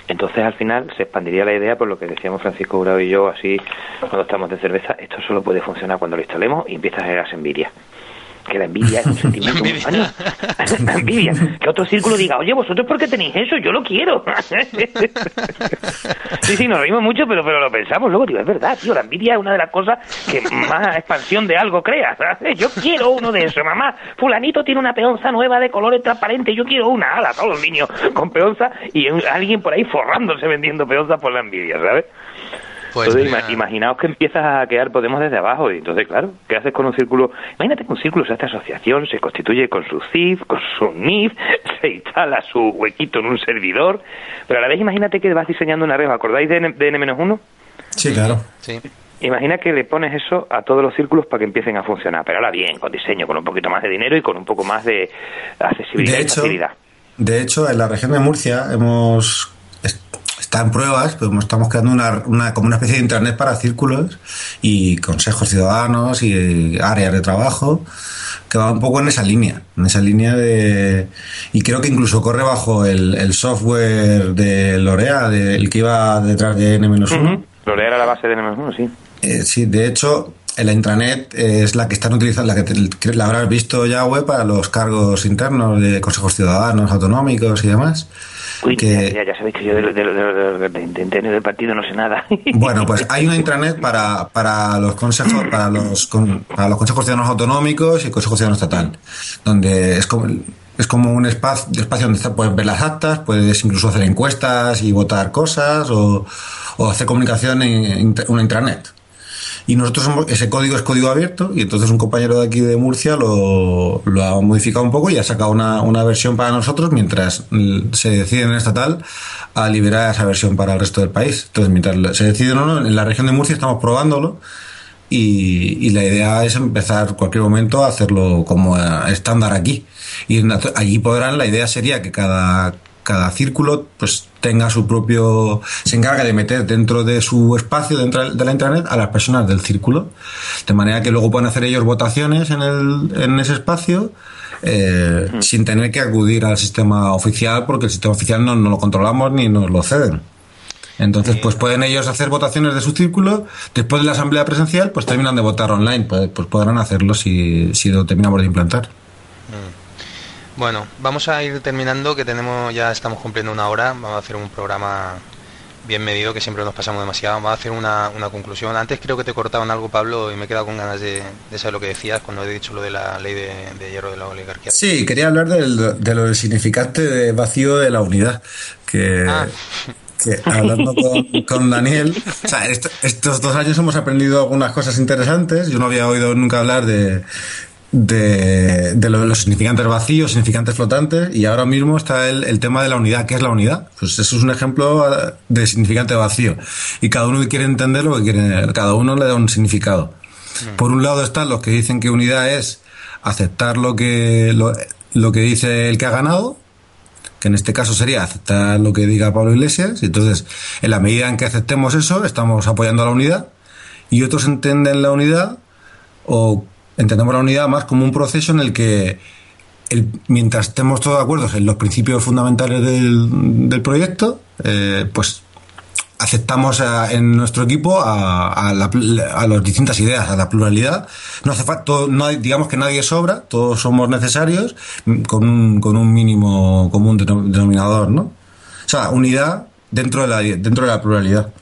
Entonces al final se expandiría la idea por lo que decíamos Francisco Bravo y yo así cuando estamos de cerveza, esto solo puede funcionar cuando lo instalemos y empieza a generarse envidia que la envidia es un (laughs) sentimiento muy la envidia. (laughs) (laughs) Que otro círculo diga, oye, vosotros por qué tenéis eso, yo lo quiero. sí, sí, nos reímos mucho, pero, pero lo pensamos luego, digo, es verdad, tío, la envidia es una de las cosas que más expansión de algo crea. Yo quiero uno de esos, mamá. Fulanito tiene una peonza nueva de colores transparentes, yo quiero una. Ala, todos los niños con peonza y alguien por ahí forrándose vendiendo peonza por la envidia, ¿sabes? Pues entonces, imaginaos que empiezas a hackear Podemos desde abajo. Y entonces, claro, ¿qué haces con un círculo? Imagínate que un círculo, o esta asociación se constituye con su CIF, con su NIF, (laughs) se instala su huequito en un servidor. Pero a la vez, imagínate que vas diseñando una red. ¿Acordáis de, N, de N-1? Sí, claro. Sí. Imagina que le pones eso a todos los círculos para que empiecen a funcionar, pero ahora bien, con diseño, con un poquito más de dinero y con un poco más de accesibilidad y facilidad. De hecho, en la región de Murcia hemos está en pruebas, pero estamos creando una, una, como una especie de internet para círculos y consejos ciudadanos y áreas de trabajo que va un poco en esa línea, en esa línea de... Y creo que incluso corre bajo el, software de Lorea, del que iba detrás de N-1. Lorea era la base de N-1, sí. Eh, sí, de hecho, la intranet es la que están utilizando, la que la habrás visto ya web para los cargos internos de consejos ciudadanos, autonómicos y demás. Uy, que, ya, sabéis que yo de, de, del partido no sé nada. (laughs) Bueno, pues hay una intranet para, para los consejos, para los, para los consejos ciudadanos autonómicos y consejos ciudadanos estatal, donde es como es como un espacio, espacio donde puedes ver las actas, puedes incluso hacer encuestas y votar cosas o, o hacer comunicación en una intranet. Y nosotros somos, ese código es código abierto y entonces un compañero de aquí de Murcia lo, lo ha modificado un poco y ha sacado una, una versión para nosotros mientras se decide en estatal a liberar esa versión para el resto del país. Entonces, mientras se decide o no, en la región de Murcia estamos probándolo y, y, la idea es empezar cualquier momento a hacerlo como estándar aquí. Y allí podrán, la idea sería que cada, cada círculo pues tenga su propio se encarga de meter dentro de su espacio dentro de la intranet a las personas del círculo de manera que luego puedan hacer ellos votaciones en, el, en ese espacio eh, sin tener que acudir al sistema oficial porque el sistema oficial no, no lo controlamos ni nos lo ceden entonces, pues pueden ellos hacer votaciones de su círculo. Después de la asamblea presencial, pues terminan de votar online. Pues, pues podrán hacerlo si, si lo terminamos de implantar. Bueno, vamos a ir terminando, que tenemos ya estamos cumpliendo una hora. Vamos a hacer un programa bien medido, que siempre nos pasamos demasiado. Vamos a hacer una, conclusión. Antes creo que te cortaban algo, Pablo, y me he quedado con ganas de, saber lo que decías cuando he dicho lo de la ley de, hierro de la oligarquía. Sí, quería hablar del, de lo del significante de vacío de la unidad. Que. Ah. hablando con, Daniel, o sea, estos dos años hemos aprendido algunas cosas interesantes. Yo no había oído nunca hablar de, de, de, los significantes vacíos, significantes flotantes, y ahora mismo está el, el, tema de la unidad. ¿Qué es la unidad? Pues eso es un ejemplo uh, de significante vacío. Y cada uno quiere entender lo que quiere, cada uno le da un significado. Mm. Por un lado están los que dicen que unidad es aceptar lo que, lo, lo que dice el que ha ganado, que en este caso sería aceptar lo que diga Pablo Iglesias, y entonces, en la medida en que aceptemos eso, estamos apoyando a la unidad, y otros entienden la unidad o entendemos la unidad más como un proceso en el que mientras estemos todos de acuerdo en los principios fundamentales del, proyecto, eh, pues aceptamos en nuestro equipo a, las distintas ideas, a la pluralidad. No hace falta, no digamos que nadie sobra, todos somos necesarios con un, con un mínimo común denominador, ¿no? O sea, unidad dentro de la, dentro de la pluralidad.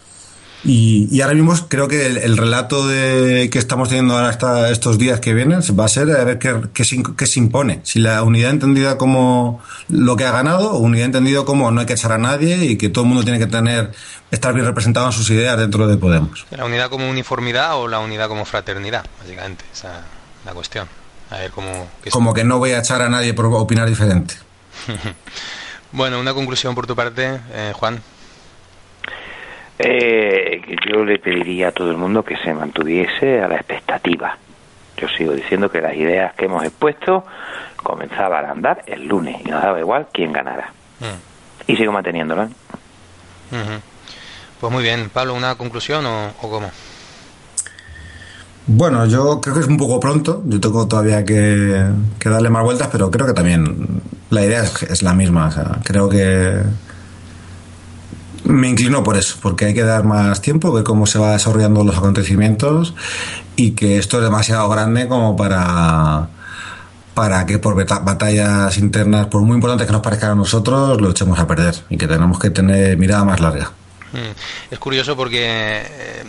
Y, ahora mismo creo que el, relato de, que estamos teniendo ahora estos días que vienen va a ser a ver qué, qué, se, impone. Si la unidad entendida como lo que ha ganado o unidad entendida como no hay que echar a nadie y que todo el mundo tiene que tener estar bien representado en sus ideas dentro de Podemos. La unidad como uniformidad o la unidad como fraternidad, básicamente. Esa es la cuestión. A ver cómo... Como que no voy a echar a nadie por opinar diferente. (laughs) bueno, una conclusión por tu parte, eh, Juan. Eh, yo le pediría a todo el mundo que se mantuviese a la expectativa. Yo sigo diciendo que las ideas que hemos expuesto comenzaban a andar el lunes y nos daba igual quién ganara. Mm. Y sigo manteniéndola. Pues muy bien, Pablo, ¿una conclusión o, cómo? Bueno, yo creo que es un poco pronto, yo tengo todavía que, darle más vueltas, pero creo que también la idea es, es la misma. O sea, creo que me inclino por eso, porque hay que dar más tiempo, ver cómo se va desarrollando los acontecimientos y que esto es demasiado grande como para para que por batallas internas, por muy importantes que nos parezcan a nosotros, lo echemos a perder y que tenemos que tener mirada más larga. Mm. Es curioso porque eh,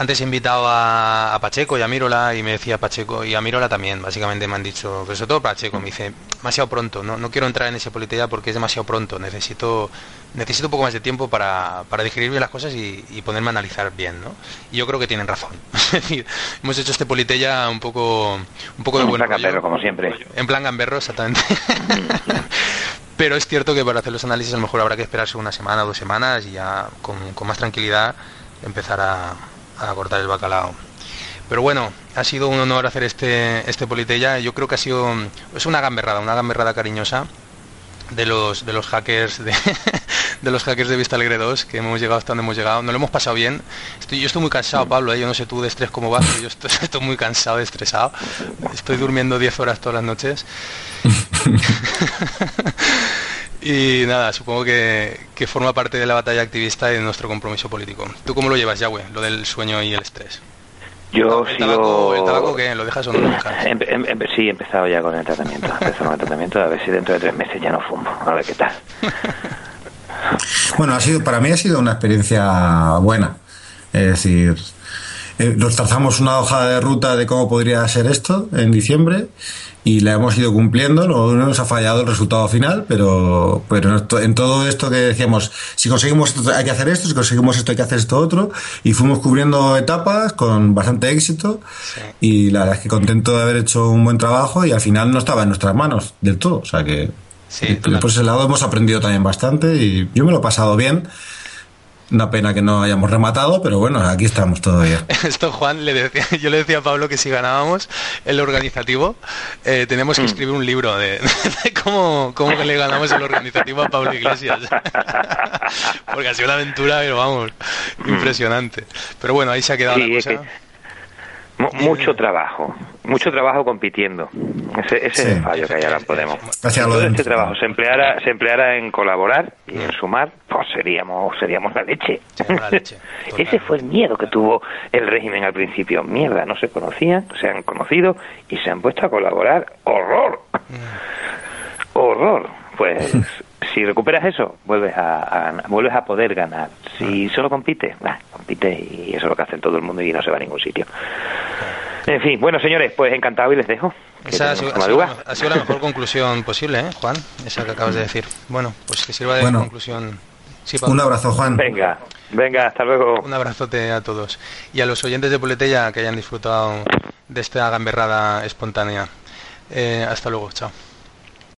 antes he invitado a, Pacheco y a Mirola y me decía Pacheco y a Mirola también, básicamente me han dicho, pero sobre todo Pacheco, me dice, demasiado pronto, no, no quiero entrar en ese política porque es demasiado pronto, necesito necesito un poco más de tiempo para, para digerir bien las cosas y, ponerme a analizar bien, ¿no? Y yo creo que tienen razón. (laughs) es decir, hemos hecho este politella un poco un poco de buen rollo, como siempre. En plan gamberro, exactamente. (laughs) Pero es cierto que para hacer los análisis a lo mejor habrá que esperarse una semana o dos semanas y ya con, con más tranquilidad empezar a, a cortar el bacalao. Pero bueno, ha sido un honor hacer este, este Politella. Yo creo que ha sido es una gamberrada, una gamberrada cariñosa de los de los hackers de, (laughs) de los hackers de Vista Alegre 2, que hemos llegado hasta donde hemos llegado. No lo hemos pasado bien. Estoy, yo estoy muy cansado, Pablo, ¿eh? yo no sé tú de estrés cómo vas, pero yo estoy, (laughs) estoy muy cansado, estresado. Estoy durmiendo 10 horas todas las noches. (laughs) y nada, supongo que, que, forma parte de la batalla activista y de nuestro compromiso político. ¿Tú cómo lo llevas, Yahweh, lo del sueño y el estrés? Yo ¿El, sigo... tabaco, ¿El tabaco qué? ¿Lo dejas o no lo dejas? (laughs) Em, em, em, sí, he empezado ya con el tratamiento. He empezado con el tratamiento, a ver si dentro de tres meses ya no fumo. A ver qué tal. (laughs) Bueno, ha sido, para mí ha sido una experiencia buena. Es decir, eh, nos trazamos una hoja de ruta de cómo podría ser esto en diciembre y la hemos ido cumpliendo. No nos ha fallado el resultado final, pero, pero en todo esto que decíamos, si conseguimos esto hay que hacer esto, si conseguimos esto hay que hacer esto otro, y fuimos cubriendo etapas con bastante éxito. Sí. Y la verdad es que contento de haber hecho un buen trabajo y al final no estaba en nuestras manos del todo. O sea que Sí, por ese lado hemos aprendido también bastante y yo me lo he pasado bien. Una pena que no hayamos rematado, pero bueno, aquí estamos todavía. (laughs) Esto, Juan, le decía, yo le decía a Pablo que si ganábamos el organizativo, eh, tenemos que escribir un libro de, (laughs) de cómo, cómo le ganamos el organizativo a Pablo Iglesias. (laughs) Porque ha sido una aventura, pero vamos, impresionante. Pero bueno, ahí se ha quedado sí, la cosa. Que mucho trabajo, mucho trabajo compitiendo. Ese, ese sí. es el fallo que hay ahora Podemos. Todo este trabajo se empleara, se empleara en colaborar y en sumar, pues seríamos, seríamos la leche. La leche (laughs) ese fue el miedo que tuvo el régimen al principio. Mierda, no se conocían, se han conocido y se han puesto a colaborar. ¡Horror! Mm. ¡Horror! Pues (laughs) si recuperas eso, vuelves a, a, vuelves a poder ganar. Si solo compites, bah, compite y eso es lo que hace todo el mundo y no se va a ningún sitio. En fin, bueno señores, pues encantado y les dejo. Esa ha sido, ha, sido la, ha sido, la, mejor conclusión posible, ¿eh, Juan? Esa que acabas de decir. Bueno, pues que sirva de bueno, conclusión. Sí, un abrazo, Juan. Venga, venga, hasta luego. Un abrazote a todos. Y a los oyentes de Poletella que hayan disfrutado de esta gamberrada espontánea. Eh, hasta luego, chao.